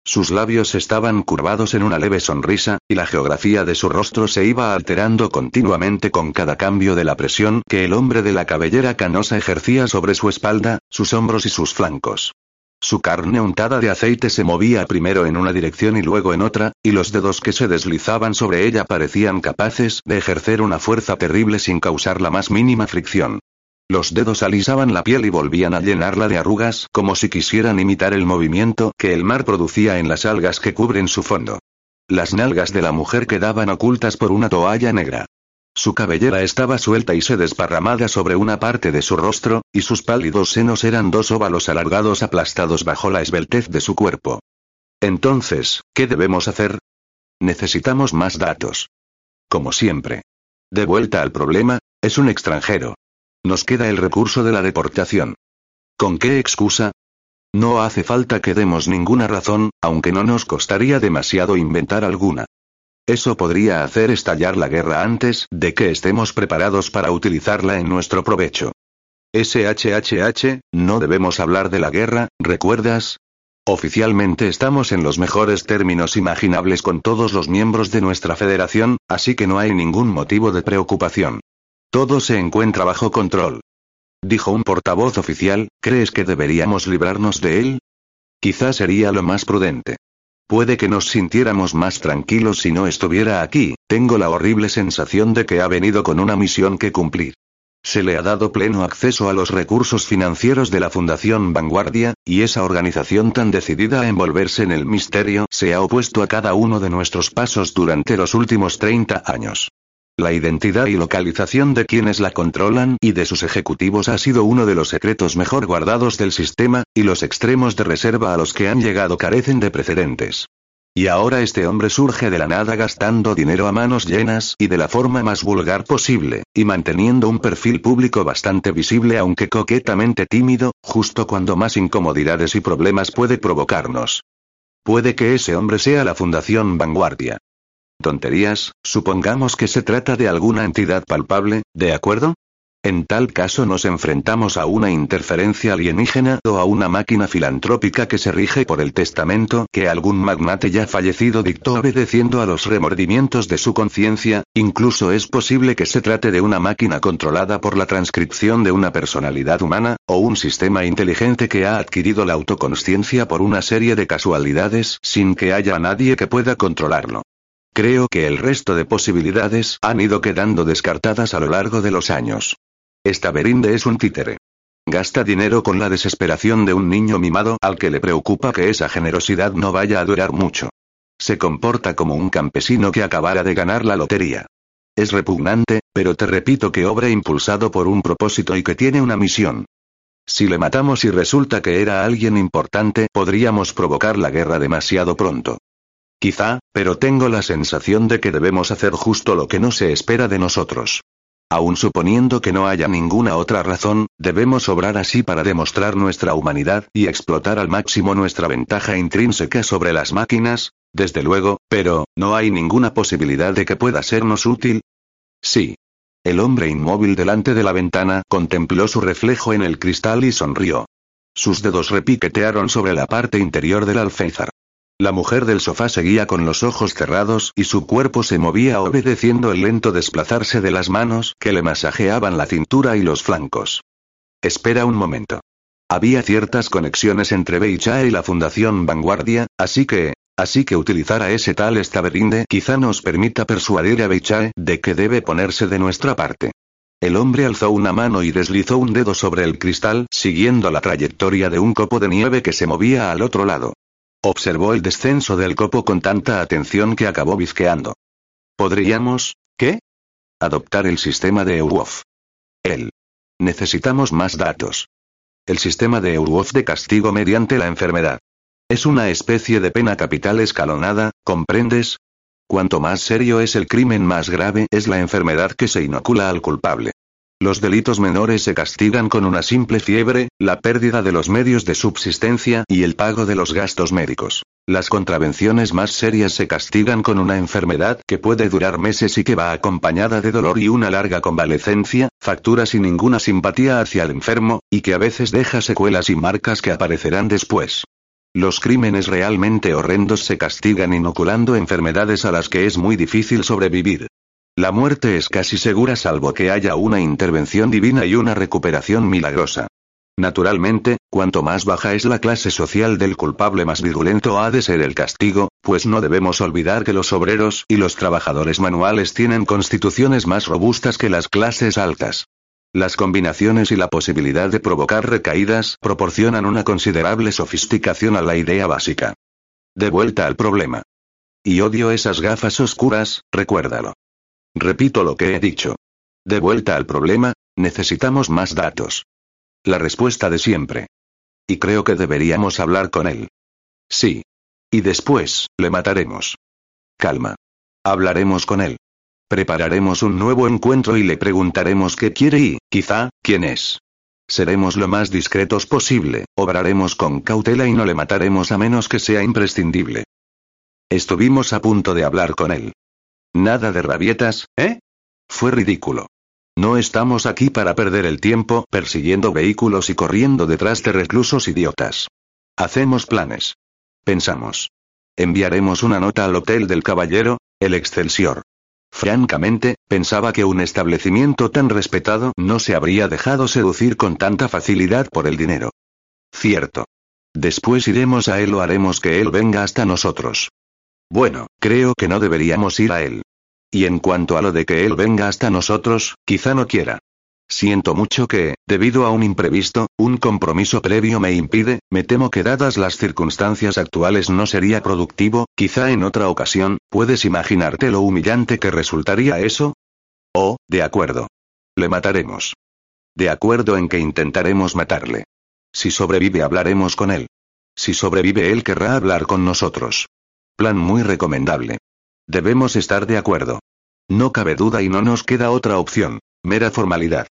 S1: Sus labios estaban curvados en una leve sonrisa, y la geografía de su rostro se iba alterando continuamente con cada cambio de la presión que el hombre de la cabellera canosa ejercía sobre su espalda, sus hombros y sus flancos. Su carne untada de aceite se movía primero en una dirección y luego en otra, y los dedos que se deslizaban sobre ella parecían capaces de ejercer una fuerza terrible sin causar la más mínima fricción. Los dedos alisaban la piel y volvían a llenarla de arrugas como si quisieran imitar el movimiento que el mar producía en las algas que cubren su fondo. Las nalgas de la mujer quedaban ocultas por una toalla negra. Su cabellera estaba suelta y se desparramada sobre una parte de su rostro, y sus pálidos senos eran dos óvalos alargados aplastados bajo la esbeltez de su cuerpo. Entonces, ¿qué debemos hacer? Necesitamos más datos. Como siempre. De vuelta al problema, es un extranjero. Nos queda el recurso de la deportación. ¿Con qué excusa? No hace falta que demos ninguna razón, aunque no nos costaría demasiado inventar alguna. Eso podría hacer estallar la guerra antes de que estemos preparados para utilizarla en nuestro provecho. SHHH, no debemos hablar de la guerra, ¿recuerdas? Oficialmente estamos en los mejores términos imaginables con todos los miembros de nuestra federación, así que no hay ningún motivo de preocupación. Todo se encuentra bajo control. Dijo un portavoz oficial, ¿crees que deberíamos librarnos de él? Quizá sería lo más prudente. Puede que nos sintiéramos más tranquilos si no estuviera aquí, tengo la horrible sensación de que ha venido con una misión que cumplir. Se le ha dado pleno acceso a los recursos financieros de la Fundación Vanguardia, y esa organización tan decidida a envolverse en el misterio se ha opuesto a cada uno de nuestros pasos durante los últimos 30 años. La identidad y localización de quienes la controlan y de sus ejecutivos ha sido uno de los secretos mejor guardados del sistema, y los extremos de reserva a los que han llegado carecen de precedentes. Y ahora este hombre surge de la nada gastando dinero a manos llenas y de la forma más vulgar posible, y manteniendo un perfil público bastante visible aunque coquetamente tímido, justo cuando más incomodidades y problemas puede provocarnos. Puede que ese hombre sea la Fundación Vanguardia. Tonterías, supongamos que se trata de alguna entidad palpable, ¿de acuerdo? En tal caso nos enfrentamos a una interferencia alienígena o a una máquina filantrópica que se rige por el testamento que algún magnate ya fallecido dictó obedeciendo a los remordimientos de su conciencia, incluso es posible que se trate de una máquina controlada por la transcripción de una personalidad humana, o un sistema inteligente que ha adquirido la autoconsciencia por una serie de casualidades sin que haya nadie que pueda controlarlo. Creo que el resto de posibilidades han ido quedando descartadas a lo largo de los años. Esta Berinde es un títere. Gasta dinero con la desesperación de un niño mimado al que le preocupa que esa generosidad no vaya a durar mucho. Se comporta como un campesino que acabara de ganar la lotería. Es repugnante, pero te repito que obra impulsado por un propósito y que tiene una misión. Si le matamos y resulta que era alguien importante, podríamos provocar la guerra demasiado pronto. Quizá, pero tengo la sensación de que debemos hacer justo lo que no se espera de nosotros. Aun suponiendo que no haya ninguna otra razón, debemos obrar así para demostrar nuestra humanidad y explotar al máximo nuestra ventaja intrínseca sobre las máquinas, desde luego, pero, ¿no hay ninguna posibilidad de que pueda sernos útil? Sí. El hombre inmóvil delante de la ventana contempló su reflejo en el cristal y sonrió. Sus dedos repiquetearon sobre la parte interior del alféizar. La mujer del sofá seguía con los ojos cerrados y su cuerpo se movía obedeciendo el lento desplazarse de las manos que le masajeaban la cintura y los flancos. Espera un momento. Había ciertas conexiones entre Beichae y la Fundación Vanguardia, así que, así que utilizar a ese tal Staberinde quizá nos permita persuadir a Beichae de que debe ponerse de nuestra parte. El hombre alzó una mano y deslizó un dedo sobre el cristal, siguiendo la trayectoria de un copo de nieve que se movía al otro lado. Observó el descenso del copo con tanta atención que acabó bizqueando. ¿Podríamos, qué? Adoptar el sistema de Eurwolf. Él. Necesitamos más datos. El sistema de Eurwolf de castigo mediante la enfermedad. Es una especie de pena capital escalonada, ¿comprendes? Cuanto más serio es el crimen más grave es la enfermedad que se inocula al culpable. Los delitos menores se castigan con una simple fiebre, la pérdida de los medios de subsistencia y el pago de los gastos médicos. Las contravenciones más serias se castigan con una enfermedad que puede durar meses y que va acompañada de dolor y una larga convalecencia, facturas y ninguna simpatía hacia el enfermo, y que a veces deja secuelas y marcas que aparecerán después. Los crímenes realmente horrendos se castigan inoculando enfermedades a las que es muy difícil sobrevivir. La muerte es casi segura salvo que haya una intervención divina y una recuperación milagrosa. Naturalmente, cuanto más baja es la clase social del culpable más virulento ha de ser el castigo, pues no debemos olvidar que los obreros y los trabajadores manuales tienen constituciones más robustas que las clases altas. Las combinaciones y la posibilidad de provocar recaídas proporcionan una considerable sofisticación a la idea básica. De vuelta al problema. Y odio esas gafas oscuras, recuérdalo. Repito lo que he dicho. De vuelta al problema, necesitamos más datos. La respuesta de siempre. Y creo que deberíamos hablar con él. Sí. Y después, le mataremos. Calma. Hablaremos con él. Prepararemos un nuevo encuentro y le preguntaremos qué quiere y, quizá, quién es. Seremos lo más discretos posible, obraremos con cautela y no le mataremos a menos que sea imprescindible. Estuvimos a punto de hablar con él. Nada de rabietas, ¿eh? Fue ridículo. No estamos aquí para perder el tiempo persiguiendo vehículos y corriendo detrás de reclusos idiotas. Hacemos planes. Pensamos. Enviaremos una nota al hotel del caballero, el Excelsior. Francamente, pensaba que un establecimiento tan respetado no se habría dejado seducir con tanta facilidad por el dinero. Cierto. Después iremos a él o haremos que él venga hasta nosotros. Bueno, creo que no deberíamos ir a él. Y en cuanto a lo de que él venga hasta nosotros, quizá no quiera. Siento mucho que, debido a un imprevisto, un compromiso previo me impide, me temo que dadas las circunstancias actuales no sería productivo, quizá en otra ocasión, ¿puedes imaginarte lo humillante que resultaría eso? Oh, de acuerdo. Le mataremos. De acuerdo en que intentaremos matarle. Si sobrevive hablaremos con él. Si sobrevive él querrá hablar con nosotros. Plan muy recomendable. Debemos estar de acuerdo. No cabe duda y no nos queda otra opción. Mera formalidad.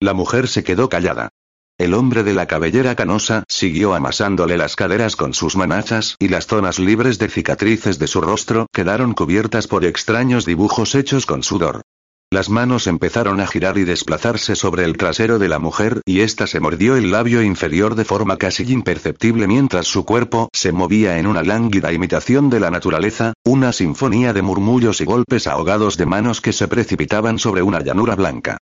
S1: La mujer se quedó callada. El hombre de la cabellera canosa siguió amasándole las caderas con sus manachas y las zonas libres de cicatrices de su rostro quedaron cubiertas por extraños dibujos hechos con sudor. Las manos empezaron a girar y desplazarse sobre el trasero de la mujer y ésta se mordió el labio inferior de forma casi imperceptible mientras su cuerpo se movía en una lánguida imitación de la naturaleza, una sinfonía de murmullos y golpes ahogados de manos que se precipitaban sobre una llanura blanca.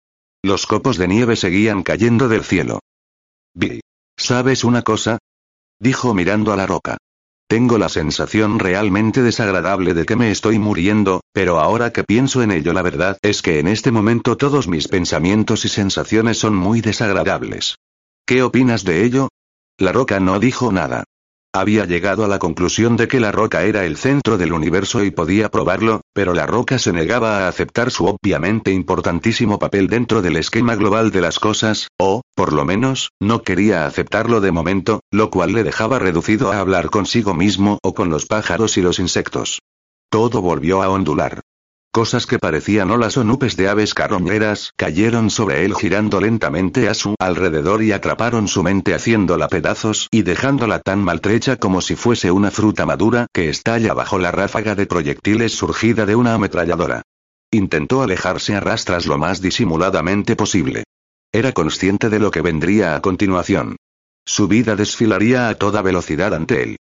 S1: Los copos de nieve seguían cayendo del cielo. Vi. ¿Sabes una cosa? dijo mirando a la roca. Tengo la sensación realmente desagradable de que me estoy muriendo, pero ahora que pienso en ello la verdad es que en este momento todos mis pensamientos y sensaciones son muy desagradables. ¿Qué opinas de ello? La roca no dijo nada. Había llegado a la conclusión de que la roca era el centro del universo y podía probarlo, pero la roca se negaba a aceptar su obviamente importantísimo papel dentro del esquema global de las cosas, o, por lo menos, no quería aceptarlo de momento, lo cual le dejaba reducido a hablar consigo mismo o con los pájaros y los insectos. Todo volvió a ondular. Cosas que parecían olas o nubes de aves carroñeras cayeron sobre él girando lentamente a su alrededor y atraparon su mente haciéndola pedazos y dejándola tan maltrecha como si fuese una fruta madura que estalla bajo la ráfaga de proyectiles surgida de una ametralladora. Intentó alejarse a rastras lo más disimuladamente posible. Era consciente de lo que vendría a continuación. Su vida desfilaría a toda velocidad ante él.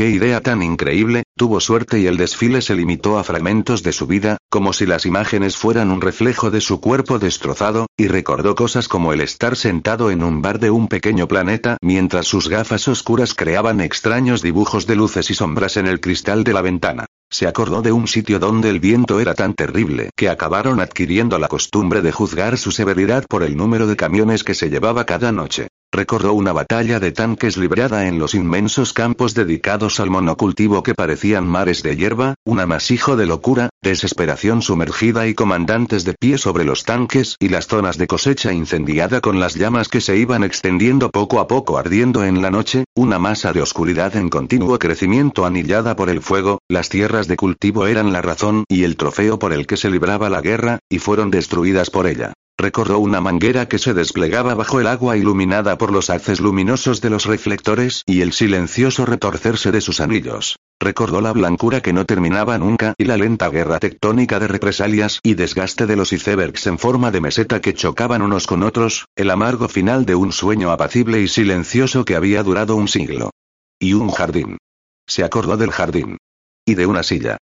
S1: ¡Qué idea tan increíble! Tuvo suerte y el desfile se limitó a fragmentos de su vida, como si las imágenes fueran un reflejo de su cuerpo destrozado, y recordó cosas como el estar sentado en un bar de un pequeño planeta mientras sus gafas oscuras creaban extraños dibujos de luces y sombras en el cristal de la ventana. Se acordó de un sitio donde el viento era tan terrible que acabaron adquiriendo la costumbre de juzgar su severidad por el número de camiones que se llevaba cada noche. Recordó una batalla de tanques librada en los inmensos campos dedicados al monocultivo que parecían mares de hierba, un amasijo de locura, desesperación sumergida y comandantes de pie sobre los tanques y las zonas de cosecha incendiada con las llamas que se iban extendiendo poco a poco ardiendo en la noche, una masa de oscuridad en continuo crecimiento anillada por el fuego, las tierras de cultivo eran la razón y el trofeo por el que se libraba la guerra, y fueron destruidas por ella. Recordó una manguera que se desplegaba bajo el agua iluminada por los haces luminosos de los reflectores y el silencioso retorcerse de sus anillos. Recordó la blancura que no terminaba nunca y la lenta guerra tectónica de represalias y desgaste de los icebergs en forma de meseta que chocaban unos con otros, el amargo final de un sueño apacible y silencioso que había durado un siglo. Y un jardín. Se acordó del jardín. Y de una silla.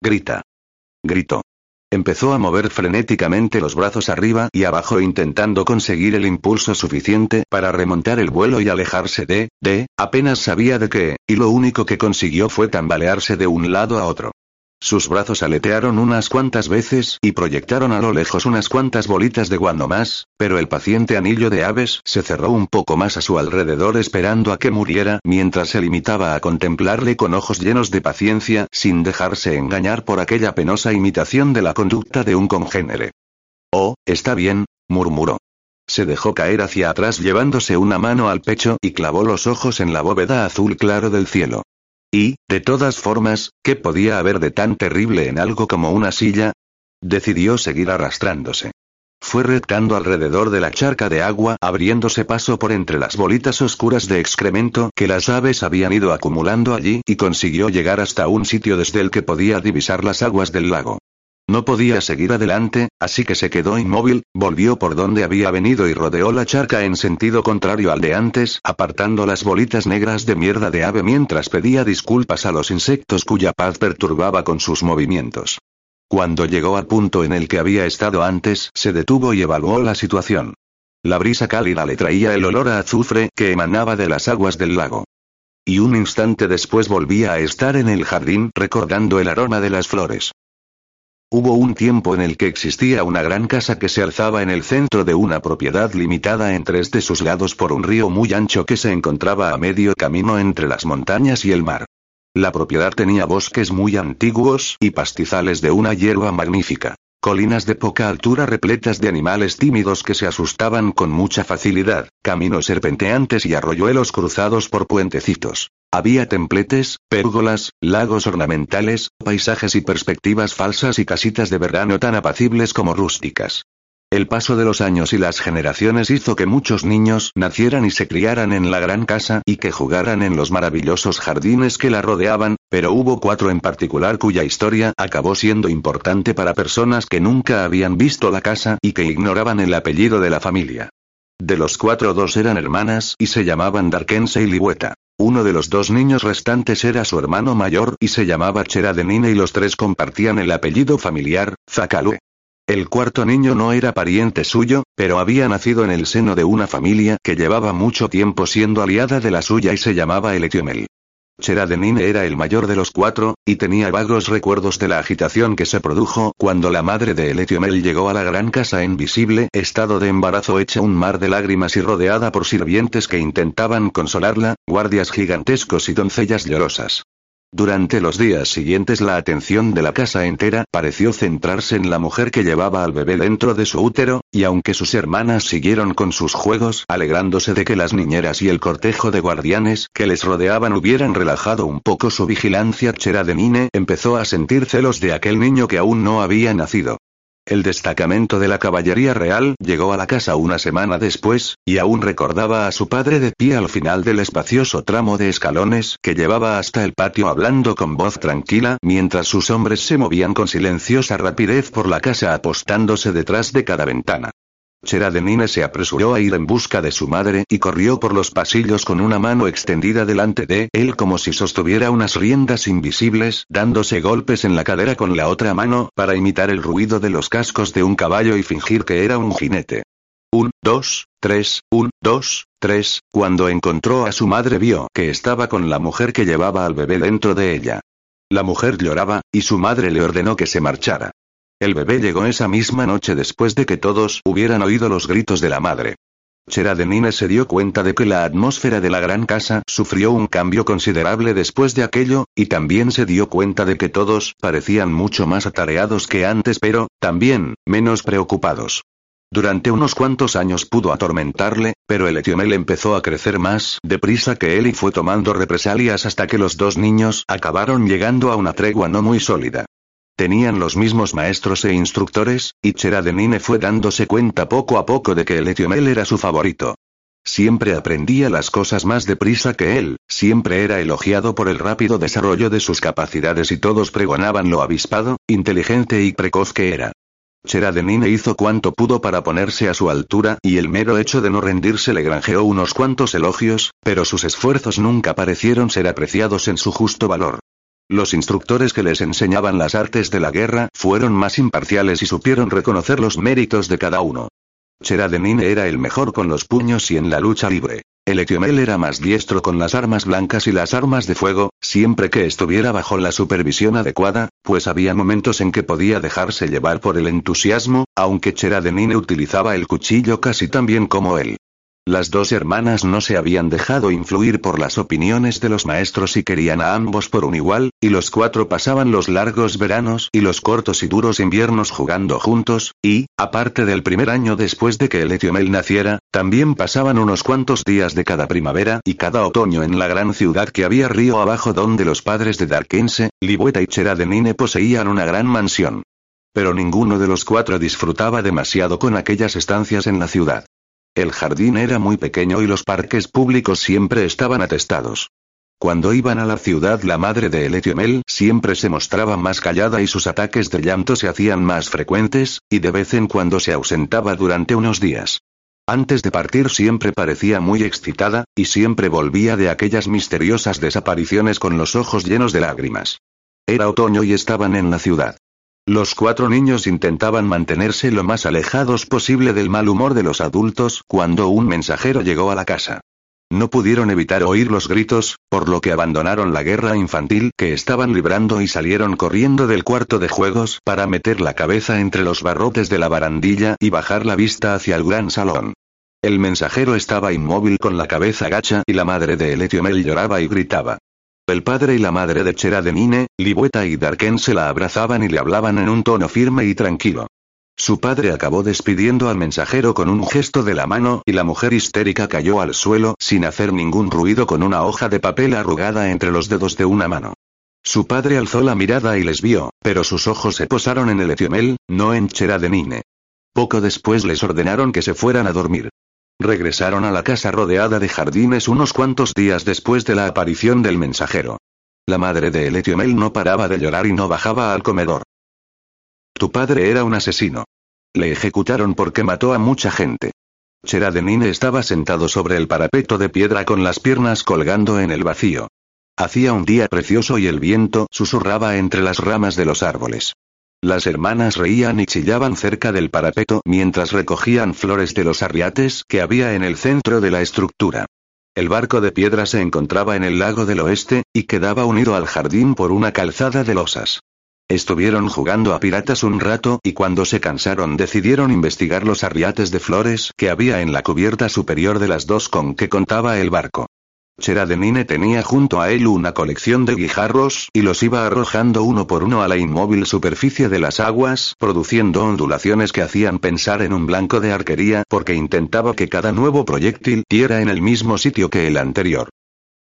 S1: Grita. Gritó. Empezó a mover frenéticamente los brazos arriba y abajo intentando conseguir el impulso suficiente para remontar el vuelo y alejarse de, de, apenas sabía de qué, y lo único que consiguió fue tambalearse de un lado a otro. Sus brazos aletearon unas cuantas veces y proyectaron a lo lejos unas cuantas bolitas de guano más, pero el paciente anillo de aves se cerró un poco más a su alrededor esperando a que muriera mientras se limitaba a contemplarle con ojos llenos de paciencia sin dejarse engañar por aquella penosa imitación de la conducta de un congénere. Oh, está bien, murmuró. Se dejó caer hacia atrás llevándose una mano al pecho y clavó los ojos en la bóveda azul claro del cielo. Y, de todas formas, ¿qué podía haber de tan terrible en algo como una silla? Decidió seguir arrastrándose. Fue rectando alrededor de la charca de agua, abriéndose paso por entre las bolitas oscuras de excremento que las aves habían ido acumulando allí y consiguió llegar hasta un sitio desde el que podía divisar las aguas del lago. No podía seguir adelante, así que se quedó inmóvil, volvió por donde había venido y rodeó la charca en sentido contrario al de antes, apartando las bolitas negras de mierda de ave mientras pedía disculpas a los insectos cuya paz perturbaba con sus movimientos. Cuando llegó al punto en el que había estado antes, se detuvo y evaluó la situación. La brisa cálida le traía el olor a azufre que emanaba de las aguas del lago. Y un instante después volvía a estar en el jardín recordando el aroma de las flores. Hubo un tiempo en el que existía una gran casa que se alzaba en el centro de una propiedad limitada en tres de sus lados por un río muy ancho que se encontraba a medio camino entre las montañas y el mar. La propiedad tenía bosques muy antiguos y pastizales de una hierba magnífica. Colinas de poca altura repletas de animales tímidos que se asustaban con mucha facilidad, caminos serpenteantes y arroyuelos cruzados por puentecitos. Había templetes, pérgolas, lagos ornamentales, paisajes y perspectivas falsas y casitas de verano tan apacibles como rústicas. El paso de los años y las generaciones hizo que muchos niños nacieran y se criaran en la gran casa y que jugaran en los maravillosos jardines que la rodeaban, pero hubo cuatro en particular cuya historia acabó siendo importante para personas que nunca habían visto la casa y que ignoraban el apellido de la familia. De los cuatro dos eran hermanas y se llamaban Darkense y Ligüeta. Uno de los dos niños restantes era su hermano mayor y se llamaba Cheradenine y los tres compartían el apellido familiar, Zakalue. El cuarto niño no era pariente suyo, pero había nacido en el seno de una familia que llevaba mucho tiempo siendo aliada de la suya y se llamaba Eletiomel. Cheradenine era el mayor de los cuatro, y tenía vagos recuerdos de la agitación que se produjo cuando la madre de Eletiomel llegó a la gran casa en visible estado de embarazo hecha un mar de lágrimas y rodeada por sirvientes que intentaban consolarla, guardias gigantescos y doncellas llorosas. Durante los días siguientes la atención de la casa entera pareció centrarse en la mujer que llevaba al bebé dentro de su útero, y aunque sus hermanas siguieron con sus juegos alegrándose de que las niñeras y el cortejo de guardianes que les rodeaban hubieran relajado un poco su vigilancia, Chera de Nine empezó a sentir celos de aquel niño que aún no había nacido. El destacamento de la caballería real llegó a la casa una semana después, y aún recordaba a su padre de pie al final del espacioso tramo de escalones que llevaba hasta el patio hablando con voz tranquila mientras sus hombres se movían con silenciosa rapidez por la casa apostándose detrás de cada ventana. Cheradenine se apresuró a ir en busca de su madre y corrió por los pasillos con una mano extendida delante de él como si sostuviera unas riendas invisibles, dándose golpes en la cadera con la otra mano para imitar el ruido de los cascos de un caballo y fingir que era un jinete. Un, dos, tres, un, dos, tres, cuando encontró a su madre vio que estaba con la mujer que llevaba al bebé dentro de ella. La mujer lloraba, y su madre le ordenó que se marchara. El bebé llegó esa misma noche después de que todos hubieran oído los gritos de la madre. Cheradenine se dio cuenta de que la atmósfera de la gran casa sufrió un cambio considerable después de aquello, y también se dio cuenta de que todos parecían mucho más atareados que antes pero, también, menos preocupados. Durante unos cuantos años pudo atormentarle, pero el Etiomel empezó a crecer más deprisa que él y fue tomando represalias hasta que los dos niños acabaron llegando a una tregua no muy sólida. Tenían los mismos maestros e instructores, y Cheradenine fue dándose cuenta poco a poco de que el Etiomel era su favorito. siempre aprendía las cosas más deprisa que él, siempre era elogiado por el rápido desarrollo de sus capacidades y todos pregonaban lo avispado, inteligente y precoz que era. Cheradenine hizo cuanto pudo para ponerse a su altura y el mero hecho de no rendirse le granjeó unos cuantos elogios, pero sus esfuerzos nunca parecieron ser apreciados en su justo valor. Los instructores que les enseñaban las artes de la guerra fueron más imparciales y supieron reconocer los méritos de cada uno. Cheradenine era el mejor con los puños y en la lucha libre. El Etiomel era más diestro con las armas blancas y las armas de fuego, siempre que estuviera bajo la supervisión adecuada, pues había momentos en que podía dejarse llevar por el entusiasmo, aunque Cheradenine utilizaba el cuchillo casi tan bien como él. Las dos hermanas no se habían dejado influir por las opiniones de los maestros y querían a ambos por un igual, y los cuatro pasaban los largos veranos y los cortos y duros inviernos jugando juntos, y, aparte del primer año después de que el Etiomel naciera, también pasaban unos cuantos días de cada primavera y cada otoño en la gran ciudad que había río abajo donde los padres de Darkense, Libueta y Cheradenine poseían una gran mansión. Pero ninguno de los cuatro disfrutaba demasiado con aquellas estancias en la ciudad. El jardín era muy pequeño y los parques públicos siempre estaban atestados. Cuando iban a la ciudad la madre de Eletiomel siempre se mostraba más callada y sus ataques de llanto se hacían más frecuentes, y de vez en cuando se ausentaba durante unos días. Antes de partir siempre parecía muy excitada, y siempre volvía de aquellas misteriosas desapariciones con los ojos llenos de lágrimas. Era otoño y estaban en la ciudad. Los cuatro niños intentaban mantenerse lo más alejados posible del mal humor de los adultos cuando un mensajero llegó a la casa. No pudieron evitar oír los gritos, por lo que abandonaron la guerra infantil que estaban librando y salieron corriendo del cuarto de juegos para meter la cabeza entre los barrotes de la barandilla y bajar la vista hacia el gran salón. El mensajero estaba inmóvil con la cabeza gacha y la madre de Eletiomel lloraba y gritaba. El padre y la madre de Cheradenine, Libueta y Darken se la abrazaban y le hablaban en un tono firme y tranquilo. Su padre acabó despidiendo al mensajero con un gesto de la mano y la mujer histérica cayó al suelo sin hacer ningún ruido con una hoja de papel arrugada entre los dedos de una mano. Su padre alzó la mirada y les vio, pero sus ojos se posaron en el Etiomel, no en Cheradenine. Poco después les ordenaron que se fueran a dormir. Regresaron a la casa rodeada de jardines unos cuantos días después de la aparición del mensajero. La madre de Eletiomel no paraba de llorar y no bajaba al comedor. Tu padre era un asesino. Le ejecutaron porque mató a mucha gente. Cheradenine estaba sentado sobre el parapeto de piedra con las piernas colgando en el vacío. Hacía un día precioso y el viento susurraba entre las ramas de los árboles. Las hermanas reían y chillaban cerca del parapeto mientras recogían flores de los arriates que había en el centro de la estructura. El barco de piedra se encontraba en el lago del oeste, y quedaba unido al jardín por una calzada de losas. Estuvieron jugando a piratas un rato y cuando se cansaron decidieron investigar los arriates de flores que había en la cubierta superior de las dos con que contaba el barco. Cheradenine tenía junto a él una colección de guijarros y los iba arrojando uno por uno a la inmóvil superficie de las aguas, produciendo ondulaciones que hacían pensar en un blanco de arquería porque intentaba que cada nuevo proyectil diera en el mismo sitio que el anterior.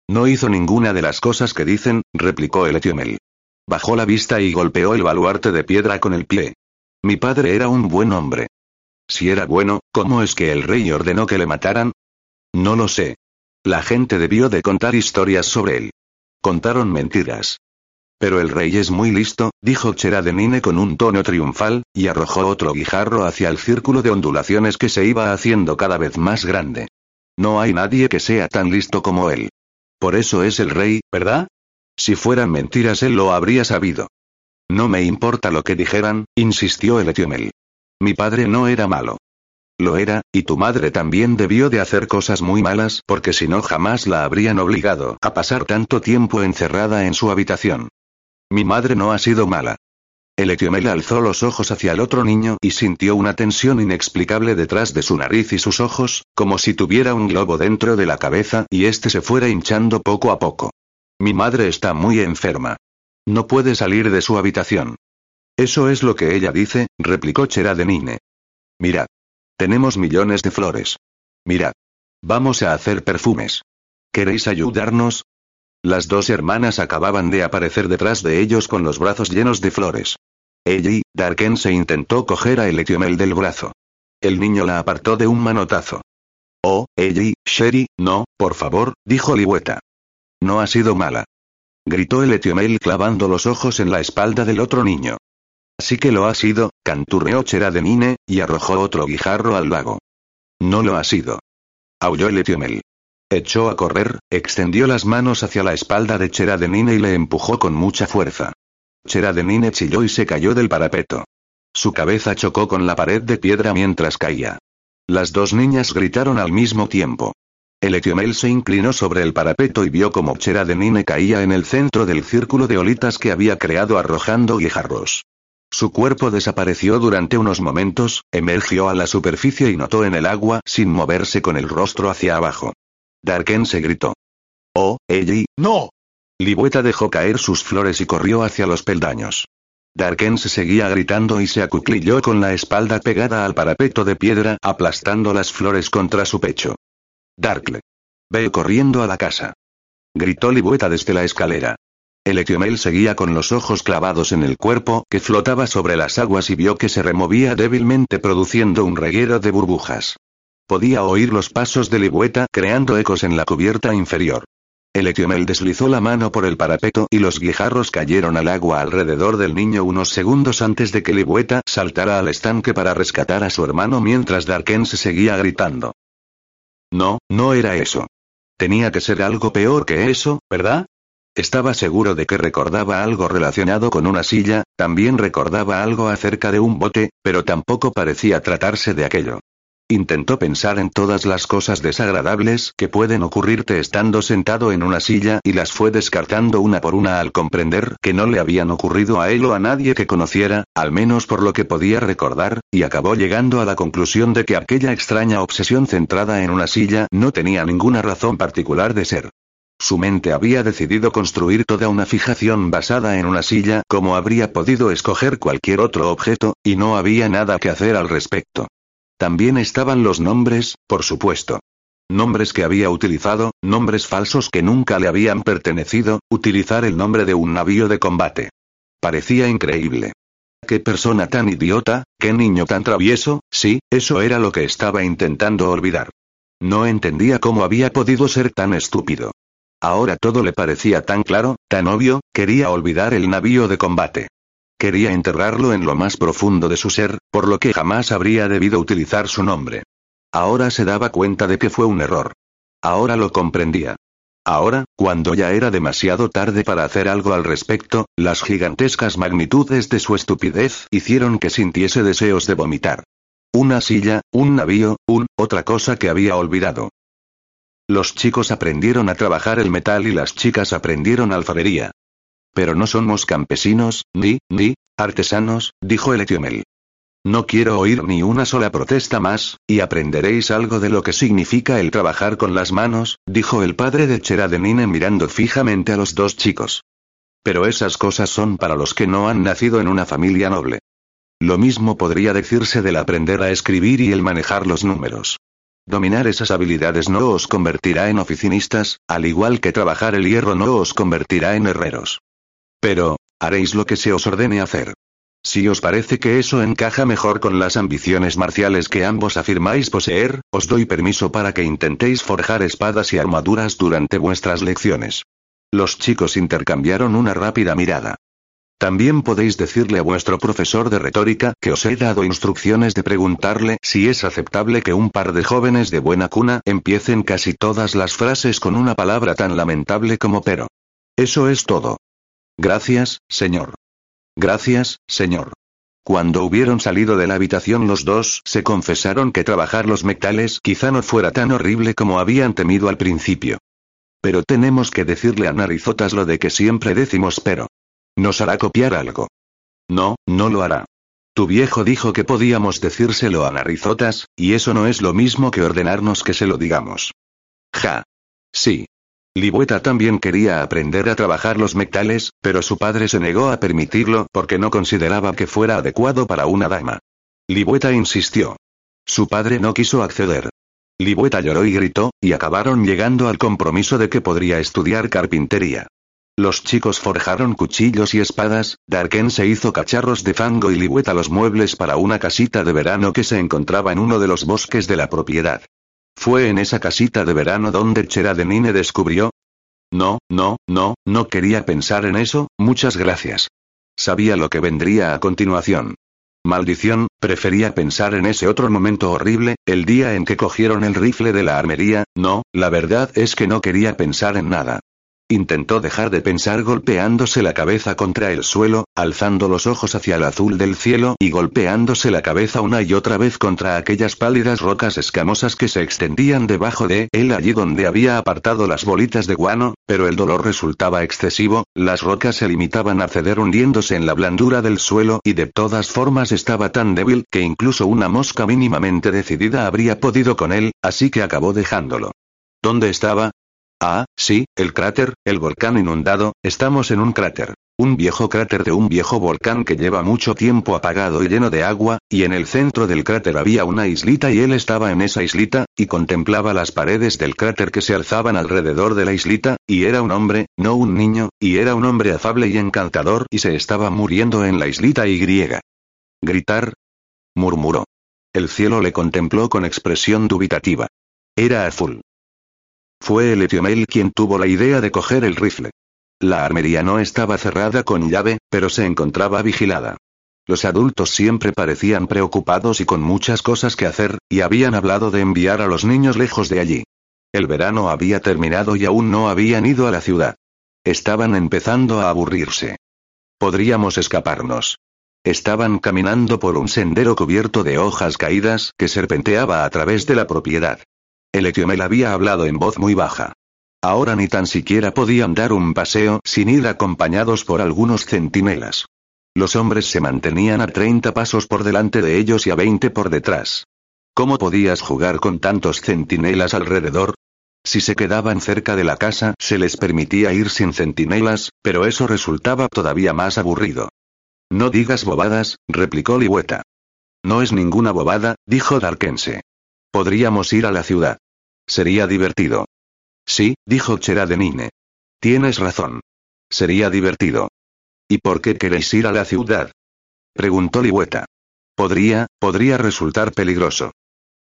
S1: No hizo ninguna de las cosas que dicen, replicó el Etiomel. Bajó la vista y golpeó el baluarte de piedra con el pie. Mi padre era un buen hombre. Si era bueno, ¿cómo es que el rey ordenó que le mataran? No lo sé, la gente debió de contar historias sobre él. Contaron mentiras. Pero el rey es muy listo, dijo Cheradenine con un tono triunfal, y arrojó otro guijarro hacia el círculo de ondulaciones que se iba haciendo cada vez más grande. No hay nadie que sea tan listo como él. Por eso es el rey, ¿verdad? Si fueran mentiras él lo habría sabido. No me importa lo que dijeran, insistió el Etiomel. Mi padre no era malo. Lo era, y tu madre también debió de hacer cosas muy malas porque si no jamás la habrían obligado a pasar tanto tiempo encerrada en su habitación. Mi madre no ha sido mala. El Etiomel alzó los ojos hacia el otro niño y sintió una tensión inexplicable detrás de su nariz y sus ojos, como si tuviera un globo dentro de la cabeza y éste se fuera hinchando poco a poco. Mi madre está muy enferma. No puede salir de su habitación. Eso es lo que ella dice, replicó Cheradenine. Mira, tenemos millones de flores. Mirad. Vamos a hacer perfumes. ¿Queréis ayudarnos? Las dos hermanas acababan de aparecer detrás de ellos con los brazos llenos de flores. Ellie, Darken se intentó coger a Eletiomel del brazo. El niño la apartó de un manotazo. Oh, Ellie, Sherry, no, por favor, dijo Ligüeta. No ha sido mala. Gritó el Etiomel clavando los ojos en la espalda del otro niño. Así que lo ha sido, canturreó Cheradenine, y arrojó otro guijarro al lago. No lo ha sido. Aulló el Etiomel. Echó a correr, extendió las manos hacia la espalda de Cheradenine y le empujó con mucha fuerza. Cheradenine chilló y se cayó del parapeto. Su cabeza chocó con la pared de piedra mientras caía. Las dos niñas gritaron al mismo tiempo. El Etiomel se inclinó sobre el parapeto y vio como Cheradenine caía en el centro del círculo de olitas que había creado arrojando guijarros. Su cuerpo desapareció durante unos momentos, emergió a la superficie y notó en el agua sin moverse con el rostro hacia abajo. Darken se gritó. Oh, Ellie, no. Libueta dejó caer sus flores y corrió hacia los peldaños. Darken se seguía gritando y se acuclilló con la espalda pegada al parapeto de piedra, aplastando las flores contra su pecho. Darkle. Ve corriendo a la casa. Gritó Libueta desde la escalera. El Etiomel seguía con los ojos clavados en el cuerpo, que flotaba sobre las aguas y vio que se removía débilmente produciendo un reguero de burbujas. Podía oír los pasos de Ligüeta creando ecos en la cubierta inferior. El Etiomel deslizó la mano por el parapeto y los guijarros cayeron al agua alrededor del niño unos segundos antes de que Ligüeta saltara al estanque para rescatar a su hermano mientras Darken se seguía gritando. No, no era eso. Tenía que ser algo peor que eso, ¿verdad? Estaba seguro de que recordaba algo relacionado con una silla, también recordaba algo acerca de un bote, pero tampoco parecía tratarse de aquello. Intentó pensar en todas las cosas desagradables que pueden ocurrirte estando sentado en una silla y las fue descartando una por una al comprender que no le habían ocurrido a él o a nadie que conociera, al menos por lo que podía recordar, y acabó llegando a la conclusión de que aquella extraña obsesión centrada en una silla no tenía ninguna razón particular de ser. Su mente había decidido construir toda una fijación basada en una silla como habría podido escoger cualquier otro objeto, y no había nada que hacer al respecto. También estaban los nombres, por supuesto. Nombres que había utilizado, nombres falsos que nunca le habían pertenecido, utilizar el nombre de un navío de combate. Parecía increíble. Qué persona tan idiota, qué niño tan travieso, sí, eso era lo que estaba intentando olvidar. No entendía cómo había podido ser tan estúpido. Ahora todo le parecía tan claro, tan obvio, quería olvidar el navío de combate. Quería enterrarlo en lo más profundo de su ser, por lo que jamás habría debido utilizar su nombre. Ahora se daba cuenta de que fue un error. Ahora lo comprendía. Ahora, cuando ya era demasiado tarde para hacer algo al respecto, las gigantescas magnitudes de su estupidez hicieron que sintiese deseos de vomitar. Una silla, un navío, un, otra cosa que había olvidado. Los chicos aprendieron a trabajar el metal y las chicas aprendieron alfarería. Pero no somos campesinos, ni, ni, artesanos, dijo el Etiomel. No quiero oír ni una sola protesta más, y aprenderéis algo de lo que significa el trabajar con las manos, dijo el padre de Cheradenine mirando fijamente a los dos chicos. Pero esas cosas son para los que no han nacido en una familia noble. Lo mismo podría decirse del aprender a escribir y el manejar los números. Dominar esas habilidades no os convertirá en oficinistas, al igual que trabajar el hierro no os convertirá en herreros. Pero, haréis lo que se os ordene hacer. Si os parece que eso encaja mejor con las ambiciones marciales que ambos afirmáis poseer, os doy permiso para que intentéis forjar espadas y armaduras durante vuestras lecciones. Los chicos intercambiaron una rápida mirada. También podéis decirle a vuestro profesor de retórica que os he dado instrucciones de preguntarle si es aceptable que un par de jóvenes de buena cuna empiecen casi todas las frases con una palabra tan lamentable como pero. Eso es todo. Gracias, señor. Gracias, señor. Cuando hubieron salido de la habitación los dos se confesaron que trabajar los metales quizá no fuera tan horrible como habían temido al principio. Pero tenemos que decirle a Narizotas lo de que siempre decimos pero. Nos hará copiar algo. No, no lo hará. Tu viejo dijo que podíamos decírselo a Narizotas, y eso no es lo mismo que ordenarnos que se lo digamos. Ja. Sí, Libueta también quería aprender a trabajar los metales, pero su padre se negó a permitirlo porque no consideraba que fuera adecuado para una dama. Libueta insistió. Su padre no quiso acceder. Libueta lloró y gritó, y acabaron llegando al compromiso de que podría estudiar carpintería. Los chicos forjaron cuchillos y espadas, Darken se hizo cacharros de fango y Libueta los muebles para una casita de verano que se encontraba en uno de los bosques de la propiedad. ¿Fue en esa casita de verano donde Cheradenine descubrió? No, no, no, no quería pensar en eso, muchas gracias. Sabía lo que vendría a continuación. Maldición, prefería pensar en ese otro momento horrible, el día en que cogieron el rifle de la armería, no, la verdad es que no quería pensar en nada. Intentó dejar de pensar golpeándose la cabeza contra el suelo, alzando los ojos hacia el azul del cielo y golpeándose la cabeza una y otra vez contra aquellas pálidas rocas escamosas que se extendían debajo de él allí donde había apartado las bolitas de guano, pero el dolor resultaba excesivo, las rocas se limitaban a ceder hundiéndose en la blandura del suelo y de todas formas estaba tan débil que incluso una mosca mínimamente decidida habría podido con él, así que acabó dejándolo. ¿Dónde estaba? Ah, sí, el cráter, el volcán inundado, estamos en un cráter. Un viejo cráter de un viejo volcán que lleva mucho tiempo apagado y lleno de agua, y en el centro del cráter había una islita y él estaba en esa islita, y contemplaba las paredes del cráter que se alzaban alrededor de la islita, y era un hombre, no un niño, y era un hombre afable y encantador y se estaba muriendo en la islita y griega. Gritar. murmuró. El cielo le contempló con expresión dubitativa. Era azul. Fue el Etiomel quien tuvo la idea de coger el rifle. La armería no estaba cerrada con llave, pero se encontraba vigilada. Los adultos siempre parecían preocupados y con muchas cosas que hacer, y habían hablado de enviar a los niños lejos de allí. El verano había terminado y aún no habían ido a la ciudad. Estaban empezando a aburrirse. Podríamos escaparnos. Estaban caminando por un sendero cubierto de hojas caídas que serpenteaba a través de la propiedad. El Etiomel había hablado en voz muy baja. Ahora ni tan siquiera podían dar un paseo sin ir acompañados por algunos centinelas. Los hombres se mantenían a 30 pasos por delante de ellos y a 20 por detrás. ¿Cómo podías jugar con tantos centinelas alrededor? Si se quedaban cerca de la casa, se les permitía ir sin centinelas, pero eso resultaba todavía más aburrido. No digas bobadas, replicó Ligüeta. No es ninguna bobada, dijo Darkense. Podríamos ir a la ciudad. Sería divertido. Sí, dijo Cheradenine. Tienes razón. Sería divertido. ¿Y por qué queréis ir a la ciudad? Preguntó Ligüeta. Podría, podría resultar peligroso.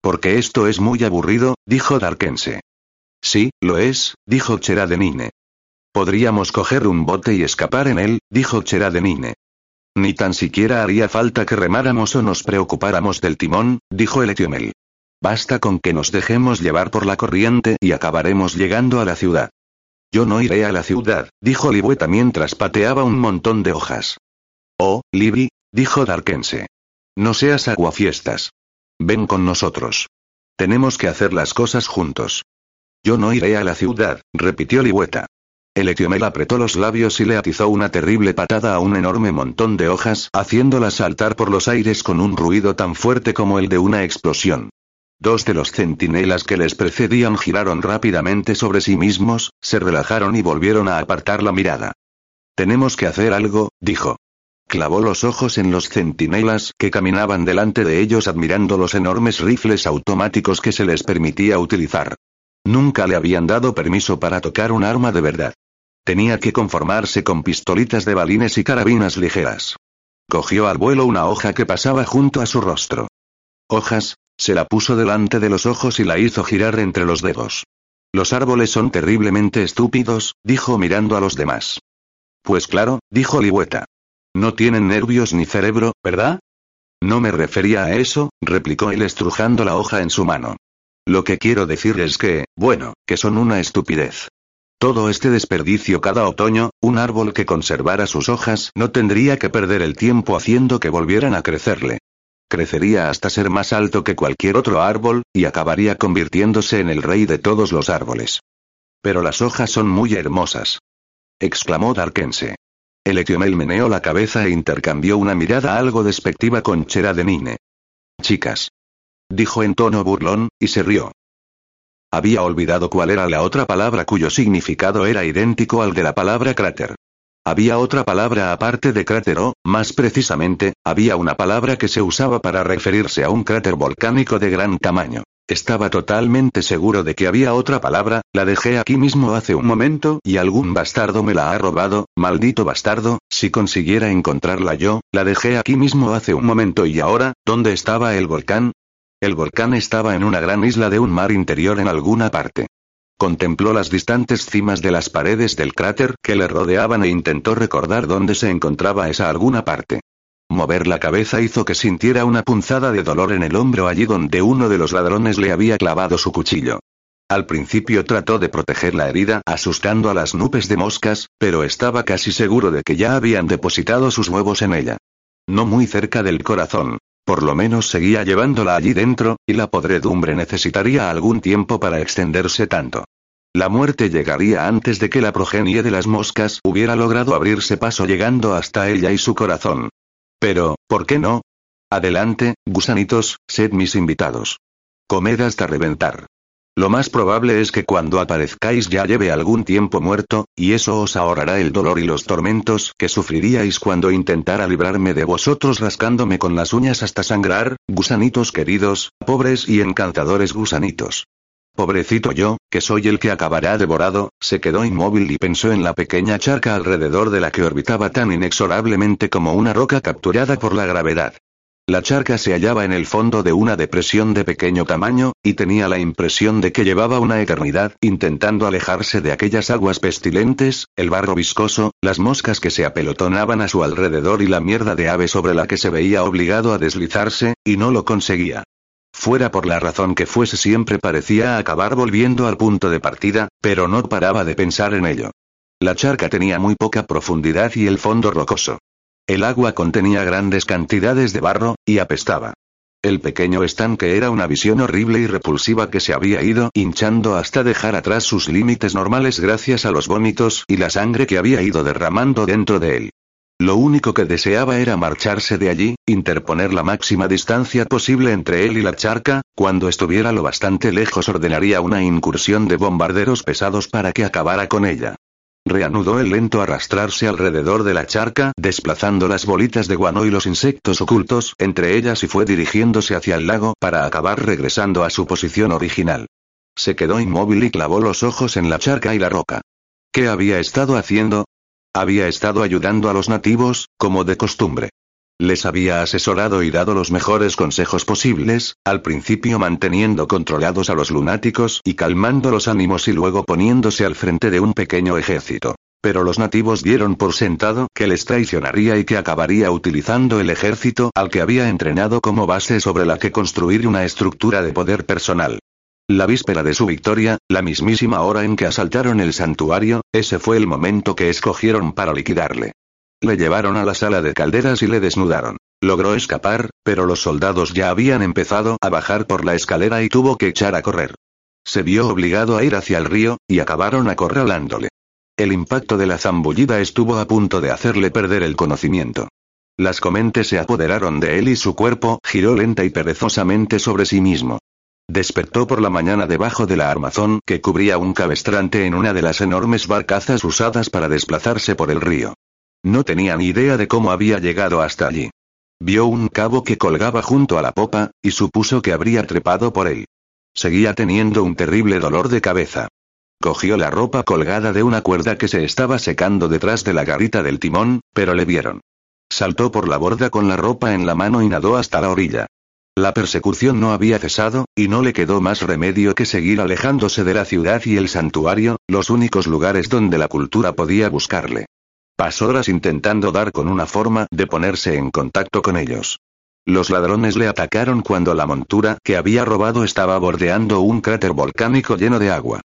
S1: Porque esto es muy aburrido, dijo Darkense. Sí, lo es, dijo Cheradenine. Podríamos coger un bote y escapar en él, dijo Cheradenine. Ni tan siquiera haría falta que remáramos o nos preocupáramos del timón, dijo el Etiomel. Basta con que nos dejemos llevar por la corriente y acabaremos llegando a la ciudad. Yo no iré a la ciudad, dijo Libueta mientras pateaba un montón de hojas. Oh, Libby, dijo Darkense. No seas aguafiestas. Ven con nosotros. Tenemos que hacer las cosas juntos. Yo no iré a la ciudad, repitió Libueta. El Etiomel apretó los labios y le atizó una terrible patada a un enorme montón de hojas, haciéndolas saltar por los aires con un ruido tan fuerte como el de una explosión. Dos de los centinelas que les precedían giraron rápidamente sobre sí mismos, se relajaron y volvieron a apartar la mirada. Tenemos que hacer algo, dijo. Clavó los ojos en los centinelas que caminaban delante de ellos admirando los enormes rifles automáticos que se les permitía utilizar. Nunca le habían dado permiso para tocar un arma de verdad. Tenía que conformarse con pistolitas de balines y carabinas ligeras. Cogió al vuelo una hoja que pasaba junto a su rostro. Hojas, se la puso delante de los ojos y la hizo girar entre los dedos. Los árboles son terriblemente estúpidos, dijo mirando a los demás. Pues claro, dijo Ligüeta. No tienen nervios ni cerebro, ¿verdad? No me refería a eso, replicó él estrujando la hoja en su mano. Lo que quiero decir es que, bueno, que son una estupidez. Todo este desperdicio cada otoño, un árbol que conservara sus hojas no tendría que perder el tiempo haciendo que volvieran a crecerle. Crecería hasta ser más alto que cualquier otro árbol, y acabaría convirtiéndose en el rey de todos los árboles. Pero las hojas son muy hermosas. exclamó Darkense. El Etiomel meneó la cabeza e intercambió una mirada algo despectiva con Chera de Nine. Chicas. Dijo en tono burlón, y se rió. Había olvidado cuál era la otra palabra cuyo significado era idéntico al de la palabra cráter. Había otra palabra aparte de cráter o, más precisamente, había una palabra que se usaba para referirse a un cráter volcánico de gran tamaño. Estaba totalmente seguro de que había otra palabra, la dejé aquí mismo hace un momento y algún bastardo me la ha robado, maldito bastardo, si consiguiera encontrarla yo, la dejé aquí mismo hace un momento y ahora, ¿dónde estaba el volcán? El volcán estaba en una gran isla de un mar interior en alguna parte. Contempló las distantes cimas de las paredes del cráter que le rodeaban e intentó recordar dónde se encontraba esa alguna parte. Mover la cabeza hizo que sintiera una punzada de dolor en el hombro allí donde uno de los ladrones le había clavado su cuchillo. Al principio trató de proteger la herida asustando a las nubes de moscas, pero estaba casi seguro de que ya habían depositado sus huevos en ella. No muy cerca del corazón. Por lo menos seguía llevándola allí dentro, y la podredumbre necesitaría algún tiempo para extenderse tanto. La muerte llegaría antes de que la progenie de las moscas hubiera logrado abrirse paso llegando hasta ella y su corazón. Pero, ¿por qué no? Adelante, gusanitos, sed mis invitados. Comed hasta reventar. Lo más probable es que cuando aparezcáis ya lleve algún tiempo muerto, y eso os ahorrará el dolor y los tormentos que sufriríais cuando intentara librarme de vosotros rascándome con las uñas hasta sangrar, gusanitos queridos, pobres y encantadores gusanitos. Pobrecito yo, que soy el que acabará devorado, se quedó inmóvil y pensó en la pequeña charca alrededor de la que orbitaba tan inexorablemente como una roca capturada por la gravedad. La charca se hallaba en el fondo de una depresión de pequeño tamaño, y tenía la impresión de que llevaba una eternidad intentando alejarse de aquellas aguas pestilentes, el barro viscoso, las moscas que se apelotonaban a su alrededor y la mierda de ave sobre la que se veía obligado a deslizarse, y no lo conseguía. Fuera por la razón que fuese siempre parecía acabar volviendo al punto de partida, pero no paraba de pensar en ello. La charca tenía muy poca profundidad y el fondo rocoso. El agua contenía grandes cantidades de barro, y apestaba. El pequeño estanque era una visión horrible y repulsiva que se había ido hinchando hasta dejar atrás sus límites normales gracias a los vómitos y la sangre que había ido derramando dentro de él. Lo único que deseaba era marcharse de allí, interponer la máxima distancia posible entre él y la charca, cuando estuviera lo bastante lejos ordenaría una incursión de bombarderos pesados para que acabara con ella. Reanudó el lento arrastrarse alrededor de la charca, desplazando las bolitas de guano y los insectos ocultos entre ellas y fue dirigiéndose hacia el lago para acabar regresando a su posición original. Se quedó inmóvil y clavó los ojos en la charca y la roca. ¿Qué había estado haciendo? Había estado ayudando a los nativos, como de costumbre. Les había asesorado y dado los mejores consejos posibles, al principio manteniendo controlados a los lunáticos y calmando los ánimos y luego poniéndose al frente de un pequeño ejército. Pero los nativos dieron por sentado que les traicionaría y que acabaría utilizando el ejército al que había entrenado como base sobre la que construir una estructura de poder personal. La víspera de su victoria, la mismísima hora en que asaltaron el santuario, ese fue el momento que escogieron para liquidarle. Le llevaron a la sala de calderas y le desnudaron. Logró escapar, pero los soldados ya habían empezado a bajar por la escalera y tuvo que echar a correr. Se vio obligado a ir hacia el río, y acabaron acorralándole. El impacto de la zambullida estuvo a punto de hacerle perder el conocimiento. Las comentes se apoderaron de él y su cuerpo giró lenta y perezosamente sobre sí mismo. Despertó por la mañana debajo de la armazón que cubría un cabestrante en una de las enormes barcazas usadas para desplazarse por el río. No tenía ni idea de cómo había llegado hasta allí. Vio un cabo que colgaba junto a la popa, y supuso que habría trepado por él. Seguía teniendo un terrible dolor de cabeza. Cogió la ropa colgada de una cuerda que se estaba secando detrás de la garita del timón, pero le vieron. Saltó por la borda con la ropa en la mano y nadó hasta la orilla. La persecución no había cesado, y no le quedó más remedio que seguir alejándose de la ciudad y el santuario, los únicos lugares donde la cultura podía buscarle. Pasó horas intentando dar con una forma de ponerse en contacto con ellos. Los ladrones le atacaron cuando la montura que había robado estaba bordeando un cráter volcánico lleno de agua.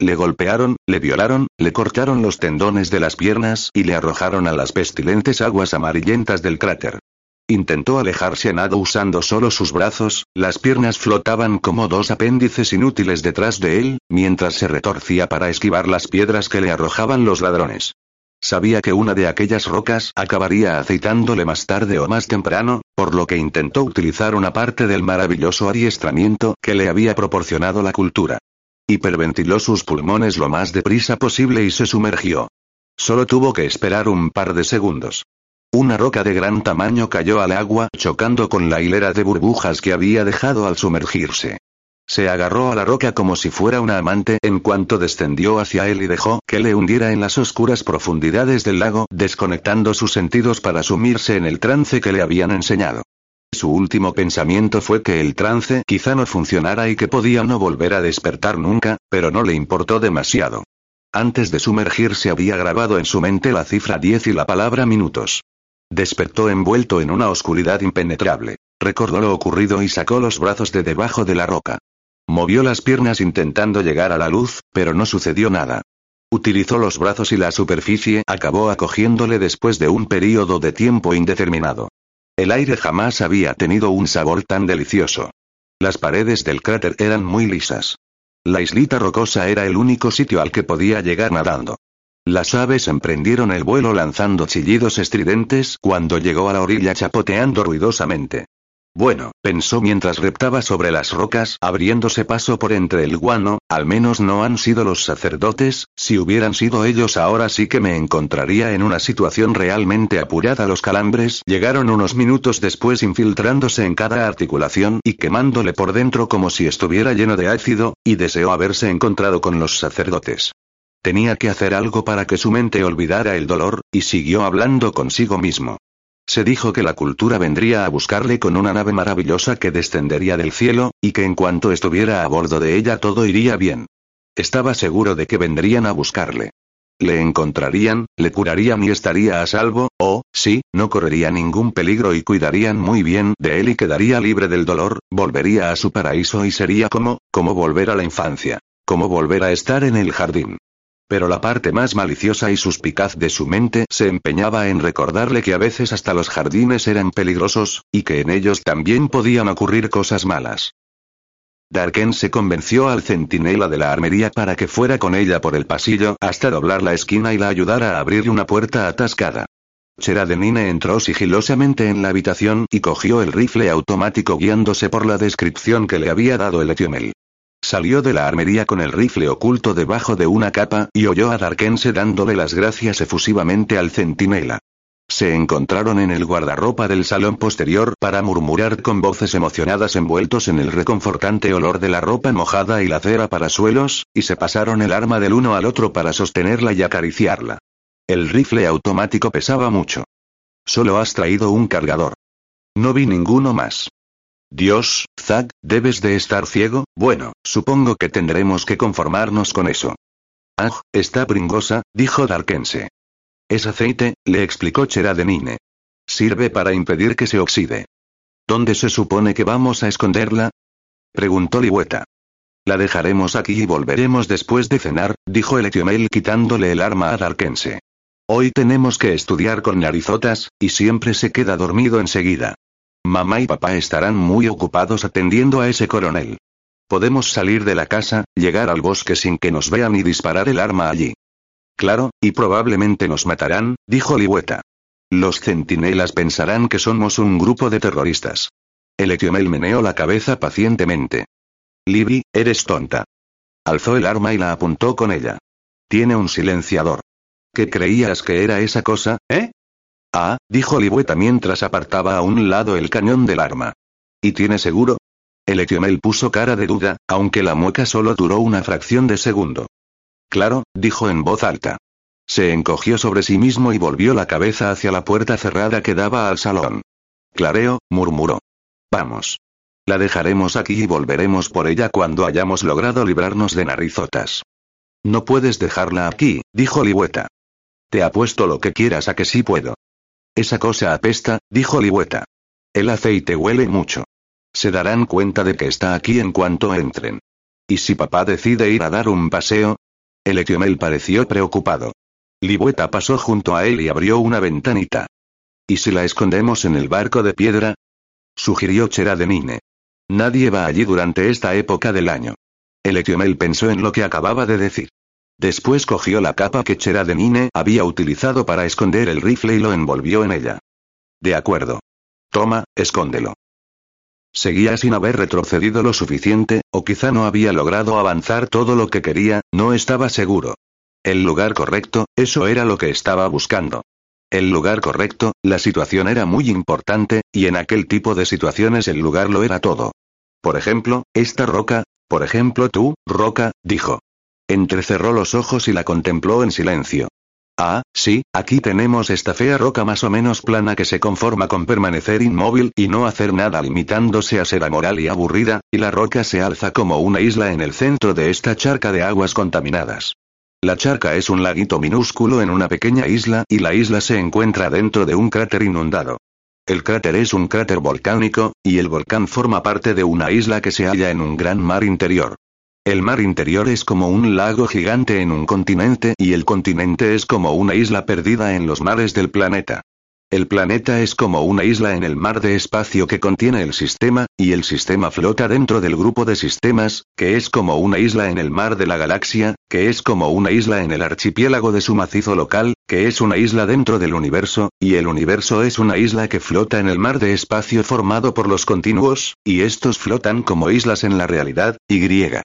S1: Le golpearon, le violaron, le cortaron los tendones de las piernas y le arrojaron a las pestilentes aguas amarillentas del cráter. Intentó alejarse a nado usando solo sus brazos, las piernas flotaban como dos apéndices inútiles detrás de él, mientras se retorcía para esquivar las piedras que le arrojaban los ladrones. Sabía que una de aquellas rocas acabaría aceitándole más tarde o más temprano, por lo que intentó utilizar una parte del maravilloso adiestramiento que le había proporcionado la cultura. Hiperventiló sus pulmones lo más deprisa posible y se sumergió. Solo tuvo que esperar un par de segundos. Una roca de gran tamaño cayó al agua chocando con la hilera de burbujas que había dejado al sumergirse. Se agarró a la roca como si fuera una amante en cuanto descendió hacia él y dejó que le hundiera en las oscuras profundidades del lago, desconectando sus sentidos para sumirse en el trance que le habían enseñado. Su último pensamiento fue que el trance quizá no funcionara y que podía no volver a despertar nunca, pero no le importó demasiado. Antes de sumergirse había grabado en su mente la cifra 10 y la palabra minutos. Despertó envuelto en una oscuridad impenetrable. Recordó lo ocurrido y sacó los brazos de debajo de la roca. Movió las piernas intentando llegar a la luz, pero no sucedió nada. Utilizó los brazos y la superficie acabó acogiéndole después de un período de tiempo indeterminado. El aire jamás había tenido un sabor tan delicioso. Las paredes del cráter eran muy lisas. La islita rocosa era el único sitio al que podía llegar nadando. Las aves emprendieron el vuelo lanzando chillidos estridentes cuando llegó a la orilla chapoteando ruidosamente. Bueno, pensó mientras reptaba sobre las rocas, abriéndose paso por entre el guano, al menos no han sido los sacerdotes, si hubieran sido ellos ahora sí que me encontraría en una situación realmente apurada. Los calambres llegaron unos minutos después infiltrándose en cada articulación y quemándole por dentro como si estuviera lleno de ácido, y deseó haberse encontrado con los sacerdotes. Tenía que hacer algo para que su mente olvidara el dolor, y siguió hablando consigo mismo. Se dijo que la cultura vendría a buscarle con una nave maravillosa que descendería del cielo, y que en cuanto estuviera a bordo de ella todo iría bien. Estaba seguro de que vendrían a buscarle. Le encontrarían, le curarían y estaría a salvo, o, sí, no correría ningún peligro y cuidarían muy bien de él y quedaría libre del dolor, volvería a su paraíso y sería como, como volver a la infancia. Como volver a estar en el jardín. Pero la parte más maliciosa y suspicaz de su mente se empeñaba en recordarle que a veces hasta los jardines eran peligrosos, y que en ellos también podían ocurrir cosas malas. Darken se convenció al centinela de la armería para que fuera con ella por el pasillo hasta doblar la esquina y la ayudara a abrir una puerta atascada. Cheradenine entró sigilosamente en la habitación y cogió el rifle automático guiándose por la descripción que le había dado el etiomel. Salió de la armería con el rifle oculto debajo de una capa y oyó a Darkense dándole las gracias efusivamente al centinela. Se encontraron en el guardarropa del salón posterior para murmurar con voces emocionadas envueltos en el reconfortante olor de la ropa mojada y la cera para suelos, y se pasaron el arma del uno al otro para sostenerla y acariciarla. El rifle automático pesaba mucho. Solo has traído un cargador. No vi ninguno más. Dios, Zack, debes de estar ciego, bueno, supongo que tendremos que conformarnos con eso. Ah, está pringosa, dijo Darkense. Es aceite, le explicó Cheradenine. Sirve para impedir que se oxide. ¿Dónde se supone que vamos a esconderla? preguntó Ligüeta. La dejaremos aquí y volveremos después de cenar, dijo el Etiomel quitándole el arma a Darkense. Hoy tenemos que estudiar con narizotas, y siempre se queda dormido enseguida. Mamá y papá estarán muy ocupados atendiendo a ese coronel. Podemos salir de la casa, llegar al bosque sin que nos vean y disparar el arma allí. Claro, y probablemente nos matarán, dijo Ligüeta. Los centinelas pensarán que somos un grupo de terroristas. El Etiomel meneó la cabeza pacientemente. Libby, eres tonta. Alzó el arma y la apuntó con ella. Tiene un silenciador. ¿Qué creías que era esa cosa, eh? Ah, dijo Ligüeta mientras apartaba a un lado el cañón del arma. ¿Y tiene seguro? El Etiomel puso cara de duda, aunque la mueca solo duró una fracción de segundo. Claro, dijo en voz alta. Se encogió sobre sí mismo y volvió la cabeza hacia la puerta cerrada que daba al salón. Clareo, murmuró. Vamos. La dejaremos aquí y volveremos por ella cuando hayamos logrado librarnos de narizotas. No puedes dejarla aquí, dijo Ligüeta. Te apuesto lo que quieras a que sí puedo. Esa cosa apesta, dijo Ligüeta. El aceite huele mucho. Se darán cuenta de que está aquí en cuanto entren. ¿Y si papá decide ir a dar un paseo? El Etiomel pareció preocupado. Ligüeta pasó junto a él y abrió una ventanita. ¿Y si la escondemos en el barco de piedra? Sugirió Cheradenine. Nadie va allí durante esta época del año. El Etiomel pensó en lo que acababa de decir. Después cogió la capa que Cheradenine había utilizado para esconder el rifle y lo envolvió en ella. De acuerdo. Toma, escóndelo. Seguía sin haber retrocedido lo suficiente, o quizá no había logrado avanzar todo lo que quería, no estaba seguro. El lugar correcto, eso era lo que estaba buscando. El lugar correcto, la situación era muy importante, y en aquel tipo de situaciones el lugar lo era todo. Por ejemplo, esta roca, por ejemplo tú, roca, dijo. Entrecerró los ojos y la contempló en silencio. Ah, sí, aquí tenemos esta fea roca más o menos plana que se conforma con permanecer inmóvil y no hacer nada limitándose a ser amoral y aburrida, y la roca se alza como una isla en el centro de esta charca de aguas contaminadas. La charca es un laguito minúsculo en una pequeña isla y la isla se encuentra dentro de un cráter inundado. El cráter es un cráter volcánico, y el volcán forma parte de una isla que se halla en un gran mar interior. El mar interior es como un lago gigante en un continente y el continente es como una isla perdida en los mares del planeta. El planeta es como una isla en el mar de espacio que contiene el sistema, y el sistema flota dentro del grupo de sistemas, que es como una isla en el mar de la galaxia, que es como una isla en el archipiélago de su macizo local, que es una isla dentro del universo, y el universo es una isla que flota en el mar de espacio formado por los continuos, y estos flotan como islas en la realidad, y griega.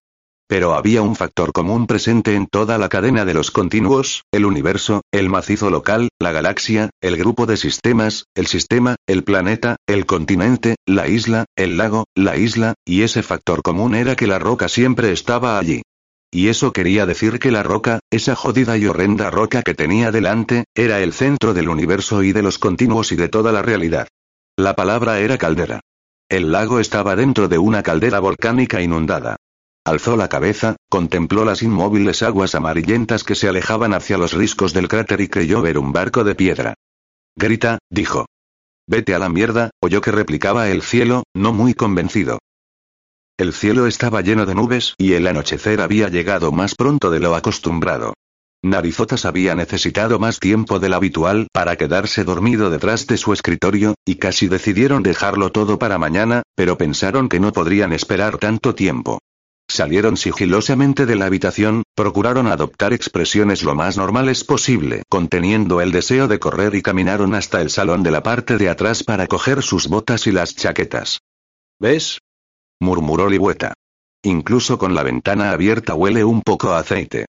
S1: Pero había un factor común presente en toda la cadena de los continuos, el universo, el macizo local, la galaxia, el grupo de sistemas, el sistema, el planeta, el continente, la isla, el lago, la isla, y ese factor común era que la roca siempre estaba allí. Y eso quería decir que la roca, esa jodida y horrenda roca que tenía delante, era el centro del universo y de los continuos y de toda la realidad. La palabra era caldera. El lago estaba dentro de una caldera volcánica inundada. Alzó la cabeza, contempló las inmóviles aguas amarillentas que se alejaban hacia los riscos del cráter y creyó ver un barco de piedra. Grita, dijo. Vete a la mierda, oyó que replicaba el cielo, no muy convencido. El cielo estaba lleno de nubes y el anochecer había llegado más pronto de lo acostumbrado. Narizotas había necesitado más tiempo del habitual para quedarse dormido detrás de su escritorio, y casi decidieron dejarlo todo para mañana, pero pensaron que no podrían esperar tanto tiempo. Salieron sigilosamente de la habitación, procuraron adoptar expresiones lo más normales posible, conteniendo el deseo de correr y caminaron hasta el salón de la parte de atrás para coger sus botas y las chaquetas. ¿Ves? murmuró Ligüeta. Incluso con la ventana abierta huele un poco a aceite.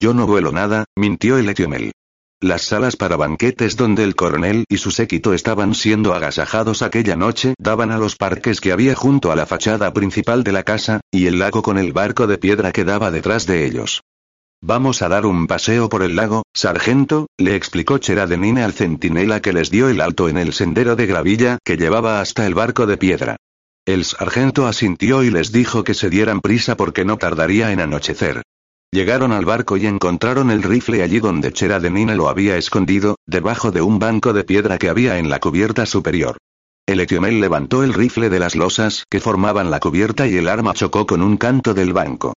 S1: Yo no vuelo nada, mintió el Etiomel. Las salas para banquetes donde el coronel y su séquito estaban siendo agasajados aquella noche daban a los parques que había junto a la fachada principal de la casa, y el lago con el barco de piedra que daba detrás de ellos. Vamos a dar un paseo por el lago, sargento, le explicó Cheradenine al centinela que les dio el alto en el sendero de gravilla que llevaba hasta el barco de piedra. El sargento asintió y les dijo que se dieran prisa porque no tardaría en anochecer. Llegaron al barco y encontraron el rifle allí donde Cheradenine lo había escondido, debajo de un banco de piedra que había en la cubierta superior. El Etiomel levantó el rifle de las losas que formaban la cubierta y el arma chocó con un canto del banco.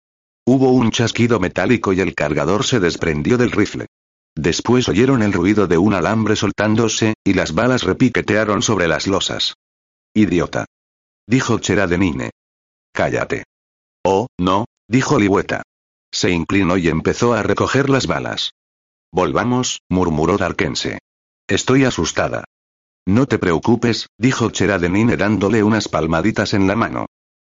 S1: Hubo un chasquido metálico y el cargador se desprendió del rifle. Después oyeron el ruido de un alambre soltándose, y las balas repiquetearon sobre las losas. Idiota. Dijo Cheradenine. Cállate. Oh, no, dijo Ligüeta. Se inclinó y empezó a recoger las balas. Volvamos, murmuró Darkense. Estoy asustada. No te preocupes, dijo Cheradenine dándole unas palmaditas en la mano.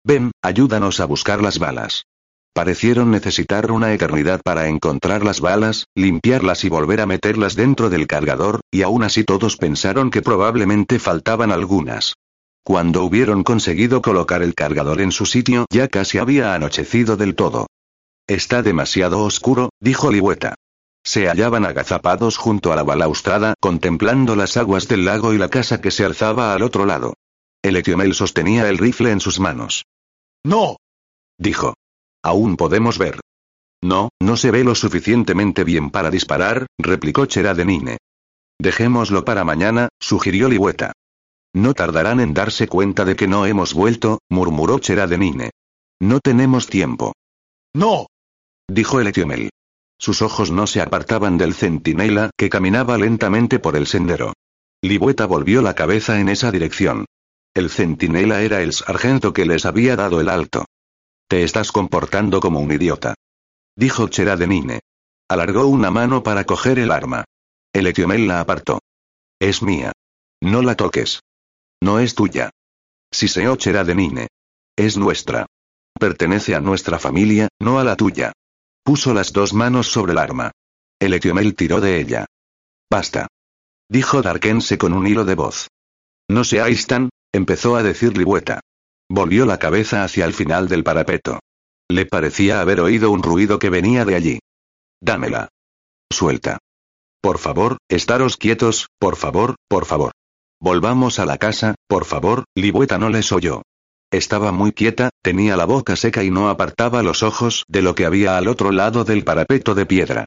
S1: Ven, ayúdanos a buscar las balas. Parecieron necesitar una eternidad para encontrar las balas, limpiarlas y volver a meterlas dentro del cargador, y aún así todos pensaron que probablemente faltaban algunas. Cuando hubieron conseguido colocar el cargador en su sitio ya casi había anochecido del todo. Está demasiado oscuro, dijo Ligüeta. Se hallaban agazapados junto a la balaustrada, contemplando las aguas del lago y la casa que se alzaba al otro lado. El Etiomel sostenía el rifle en sus manos.
S2: No.
S1: Dijo. Aún podemos ver. No, no se ve lo suficientemente bien para disparar, replicó Cheradenine. Dejémoslo para mañana, sugirió Ligüeta. No tardarán en darse cuenta de que no hemos vuelto, murmuró Cheradenine. No tenemos tiempo.
S2: No
S1: dijo el Etiomel. Sus ojos no se apartaban del centinela que caminaba lentamente por el sendero. Libueta volvió la cabeza en esa dirección. El centinela era el sargento que les había dado el alto. Te estás comportando como un idiota. Dijo Cheradenine. Alargó una mano para coger el arma. El Etiomel la apartó. Es mía. No la toques. No es tuya. Siseó Cheradenine. Es nuestra. Pertenece a nuestra familia, no a la tuya. Puso las dos manos sobre el arma. El Etiomel tiró de ella. Basta. Dijo Darkense con un hilo de voz. No seáis tan, empezó a decir Ligüeta. Volvió la cabeza hacia el final del parapeto. Le parecía haber oído un ruido que venía de allí. Dámela. Suelta. Por favor, estaros quietos, por favor, por favor. Volvamos a la casa, por favor, Libueta no les oyó. Estaba muy quieta, tenía la boca seca y no apartaba los ojos de lo que había al otro lado del parapeto de piedra.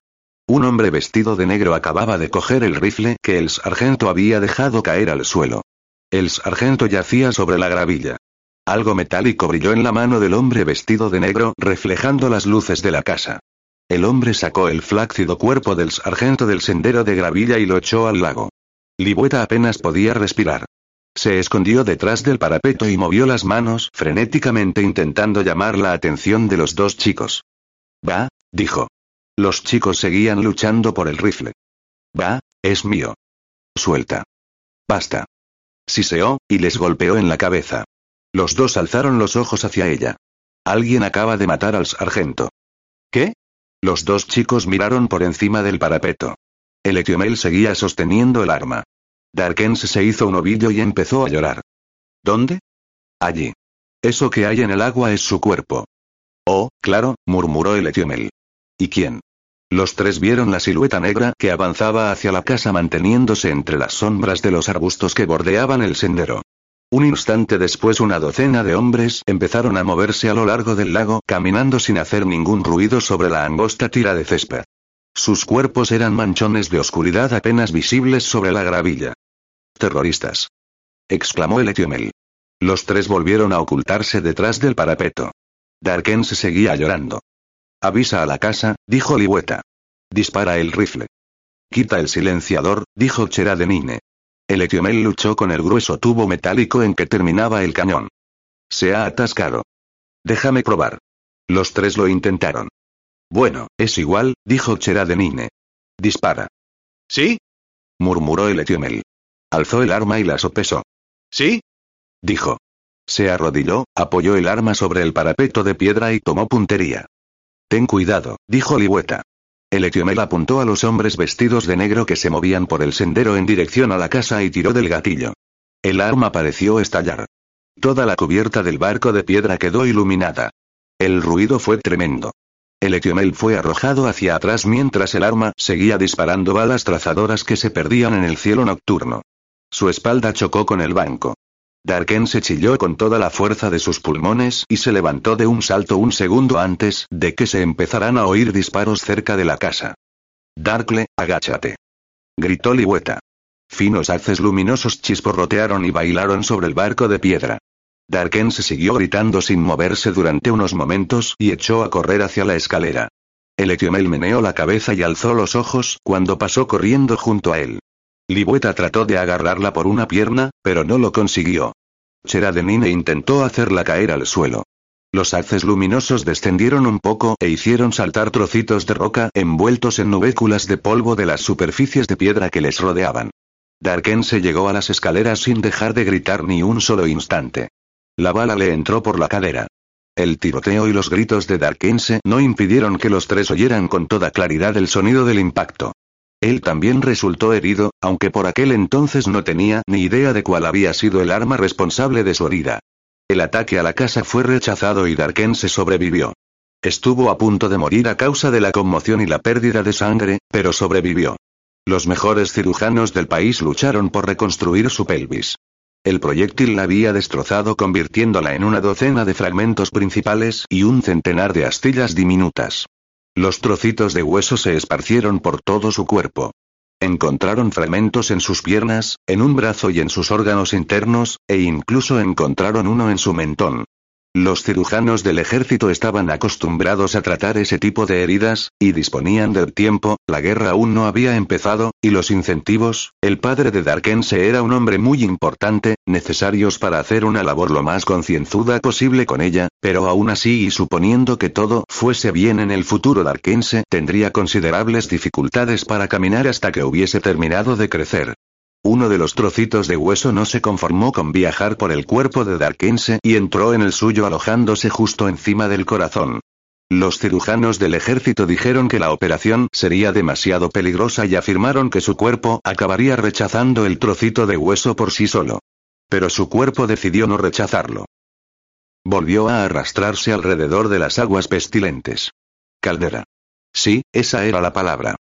S1: Un hombre vestido de negro acababa de coger el rifle que el sargento había dejado caer al suelo. El sargento yacía sobre la gravilla. Algo metálico brilló en la mano del hombre vestido de negro, reflejando las luces de la casa. El hombre sacó el flácido cuerpo del sargento del sendero de gravilla y lo echó al lago. Libueta apenas podía respirar. Se escondió detrás del parapeto y movió las manos frenéticamente intentando llamar la atención de los dos chicos. Va, dijo. Los chicos seguían luchando por el rifle. Va, es mío. Suelta. Basta. Siseó, y les golpeó en la cabeza. Los dos alzaron los ojos hacia ella. Alguien acaba de matar al sargento. ¿Qué? Los dos chicos miraron por encima del parapeto. El Etiomel seguía sosteniendo el arma. Darkens se hizo un ovillo y empezó a llorar. ¿Dónde? Allí. Eso que hay en el agua es su cuerpo. Oh, claro, murmuró el Etiomel. ¿Y quién? Los tres vieron la silueta negra que avanzaba hacia la casa manteniéndose entre las sombras de los arbustos que bordeaban el sendero. Un instante después una docena de hombres empezaron a moverse a lo largo del lago caminando sin hacer ningún ruido sobre la angosta tira de césped. Sus cuerpos eran manchones de oscuridad apenas visibles sobre la gravilla. Terroristas. exclamó el Etiomel. Los tres volvieron a ocultarse detrás del parapeto. se seguía llorando. Avisa a la casa, dijo Libueta. Dispara el rifle. Quita el silenciador, dijo Cheradenine. El Etiomel luchó con el grueso tubo metálico en que terminaba el cañón. Se ha atascado. Déjame probar. Los tres lo intentaron. Bueno, es igual, dijo Cheradenine. Dispara.
S2: ¿Sí?
S1: murmuró el Etiomel. Alzó el arma y la sopesó.
S2: ¿Sí?
S1: dijo. Se arrodilló, apoyó el arma sobre el parapeto de piedra y tomó puntería. Ten cuidado, dijo Ligüeta. El Etiomel apuntó a los hombres vestidos de negro que se movían por el sendero en dirección a la casa y tiró del gatillo. El arma pareció estallar. Toda la cubierta del barco de piedra quedó iluminada. El ruido fue tremendo. El Etiomel fue arrojado hacia atrás mientras el arma seguía disparando balas trazadoras que se perdían en el cielo nocturno. Su espalda chocó con el banco. Darken se chilló con toda la fuerza de sus pulmones y se levantó de un salto un segundo antes de que se empezaran a oír disparos cerca de la casa. Darkle, agáchate. Gritó Ligüeta. Finos haces luminosos chisporrotearon y bailaron sobre el barco de piedra. Darken se siguió gritando sin moverse durante unos momentos y echó a correr hacia la escalera. El Etiomel meneó la cabeza y alzó los ojos cuando pasó corriendo junto a él. Libueta trató de agarrarla por una pierna, pero no lo consiguió. Cheradenine intentó hacerla caer al suelo. Los haces luminosos descendieron un poco e hicieron saltar trocitos de roca envueltos en nubéculas de polvo de las superficies de piedra que les rodeaban. Darken se llegó a las escaleras sin dejar de gritar ni un solo instante. La bala le entró por la cadera. El tiroteo y los gritos de Darkense no impidieron que los tres oyeran con toda claridad el sonido del impacto. Él también resultó herido, aunque por aquel entonces no tenía ni idea de cuál había sido el arma responsable de su herida. El ataque a la casa fue rechazado y Darkense sobrevivió. Estuvo a punto de morir a causa de la conmoción y la pérdida de sangre, pero sobrevivió. Los mejores cirujanos del país lucharon por reconstruir su pelvis. El proyectil la había destrozado convirtiéndola en una docena de fragmentos principales y un centenar de astillas diminutas. Los trocitos de hueso se esparcieron por todo su cuerpo. Encontraron fragmentos en sus piernas, en un brazo y en sus órganos internos, e incluso encontraron uno en su mentón. Los cirujanos del ejército estaban acostumbrados a tratar ese tipo de heridas, y disponían del tiempo, la guerra aún no había empezado, y los incentivos, el padre de Darkense era un hombre muy importante, necesarios para hacer una labor lo más concienzuda posible con ella, pero aún así y suponiendo que todo fuese bien en el futuro Darkense tendría considerables dificultades para caminar hasta que hubiese terminado de crecer. Uno de los trocitos de hueso no se conformó con viajar por el cuerpo de Darkense y entró en el suyo alojándose justo encima del corazón. Los cirujanos del ejército dijeron que la operación sería demasiado peligrosa y afirmaron que su cuerpo acabaría rechazando el trocito de hueso por sí solo. Pero su cuerpo decidió no rechazarlo. Volvió a arrastrarse alrededor de las aguas pestilentes. Caldera. Sí, esa era la palabra.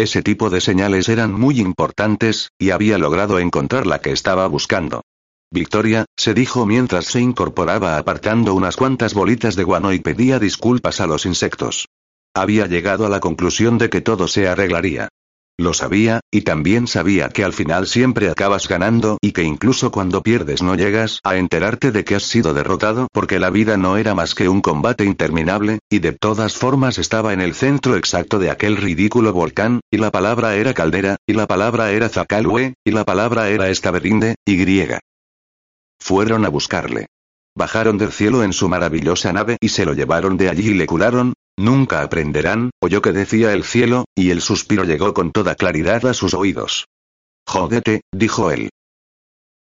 S1: Ese tipo de señales eran muy importantes, y había logrado encontrar la que estaba buscando. Victoria, se dijo mientras se incorporaba apartando unas cuantas bolitas de guano y pedía disculpas a los insectos. Había llegado a la conclusión de que todo se arreglaría. Lo sabía, y también sabía que al final siempre acabas ganando y que incluso cuando pierdes no llegas a enterarte de que has sido derrotado porque la vida no era más que un combate interminable, y de todas formas estaba en el centro exacto de aquel ridículo volcán, y la palabra era caldera, y la palabra era Zacalue, y la palabra era Escaberinde, y griega. Fueron a buscarle. Bajaron del cielo en su maravillosa nave y se lo llevaron de allí y le curaron. Nunca aprenderán, oyó que decía el cielo, y el suspiro llegó con toda claridad a sus oídos. Jódete, dijo él.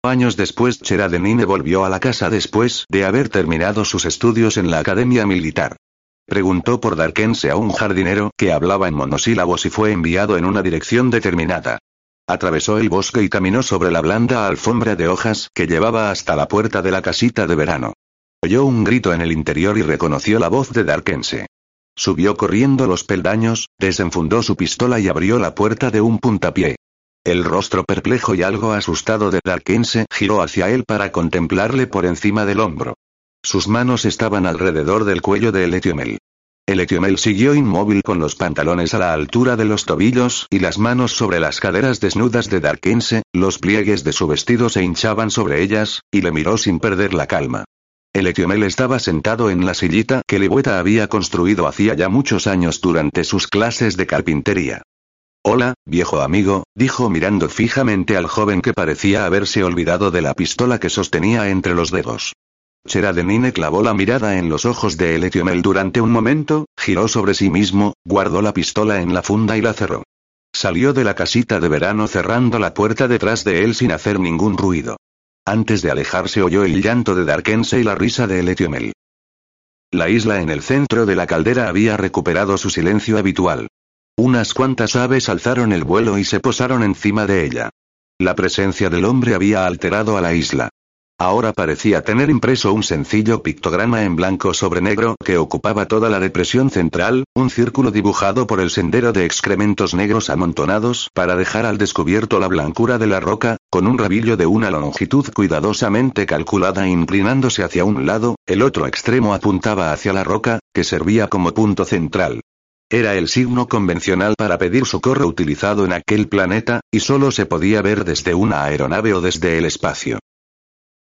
S1: Años después Cheradenine volvió a la casa después de haber terminado sus estudios en la academia militar. Preguntó por Darkense a un jardinero que hablaba en monosílabos y fue enviado en una dirección determinada. Atravesó el bosque y caminó sobre la blanda alfombra de hojas que llevaba hasta la puerta de la casita de verano. Oyó un grito en el interior y reconoció la voz de Darkense. Subió corriendo los peldaños, desenfundó su pistola y abrió la puerta de un puntapié. El rostro perplejo y algo asustado de Darkense giró hacia él para contemplarle por encima del hombro. Sus manos estaban alrededor del cuello de Eletiomel. El siguió inmóvil con los pantalones a la altura de los tobillos y las manos sobre las caderas desnudas de Darkense, los pliegues de su vestido se hinchaban sobre ellas, y le miró sin perder la calma. El Etiomel estaba sentado en la sillita que Libueta había construido hacía ya muchos años durante sus clases de carpintería. Hola, viejo amigo, dijo mirando fijamente al joven que parecía haberse olvidado de la pistola que sostenía entre los dedos. Cheradenine clavó la mirada en los ojos de Eletiomel durante un momento, giró sobre sí mismo, guardó la pistola en la funda y la cerró. Salió de la casita de verano cerrando la puerta detrás de él sin hacer ningún ruido. Antes de alejarse oyó el llanto de Darkense y la risa de Eletiomel. La isla en el centro de la caldera había recuperado su silencio habitual. Unas cuantas aves alzaron el vuelo y se posaron encima de ella. La presencia del hombre había alterado a la isla. Ahora parecía tener impreso un sencillo pictograma en blanco sobre negro que ocupaba toda la depresión central, un círculo dibujado por el sendero de excrementos negros amontonados para dejar al descubierto la blancura de la roca, con un rabillo de una longitud cuidadosamente calculada inclinándose hacia un lado, el otro extremo apuntaba hacia la roca, que servía como punto central. Era el signo convencional para pedir socorro utilizado en aquel planeta, y solo se podía ver desde una aeronave o desde el espacio.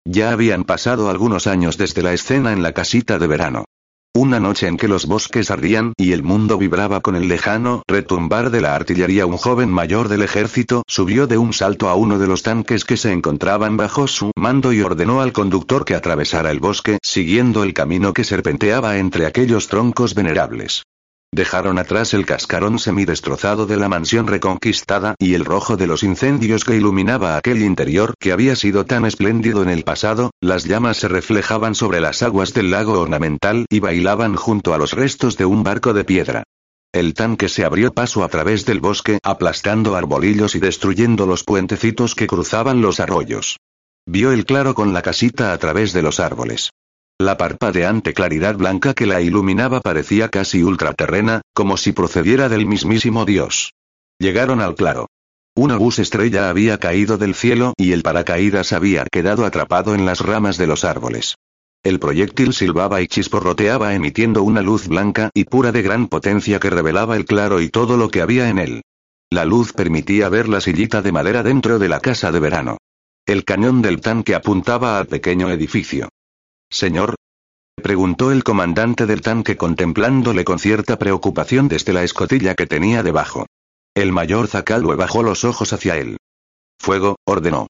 S1: Ya habían pasado algunos años desde la escena en la casita de verano. Una noche en que los bosques ardían y el mundo vibraba con el lejano retumbar de la artillería, un joven mayor del ejército subió de un salto a uno de los tanques que se encontraban bajo su mando y ordenó al conductor que atravesara el bosque siguiendo el camino que serpenteaba entre aquellos troncos venerables. Dejaron atrás el cascarón semidestrozado de la mansión reconquistada y el rojo de los incendios que iluminaba aquel interior que había sido tan espléndido en el pasado, las llamas se reflejaban sobre las aguas del lago ornamental y bailaban junto a los restos de un barco de piedra. El tanque se abrió paso a través del bosque, aplastando arbolillos y destruyendo los puentecitos que cruzaban los arroyos. Vio el claro con la casita a través de los árboles. La parpadeante claridad blanca que la iluminaba parecía casi ultraterrena, como si procediera del mismísimo Dios. Llegaron al claro. Una bus estrella había caído del cielo y el paracaídas había quedado atrapado en las ramas de los árboles. El proyectil silbaba y chisporroteaba emitiendo una luz blanca y pura de gran potencia que revelaba el claro y todo lo que había en él. La luz permitía ver la sillita de madera dentro de la casa de verano. El cañón del tanque apuntaba al pequeño edificio. Señor. Preguntó el comandante del tanque contemplándole con cierta preocupación desde la escotilla que tenía debajo. El mayor Zacalue bajó los ojos hacia él. Fuego, ordenó.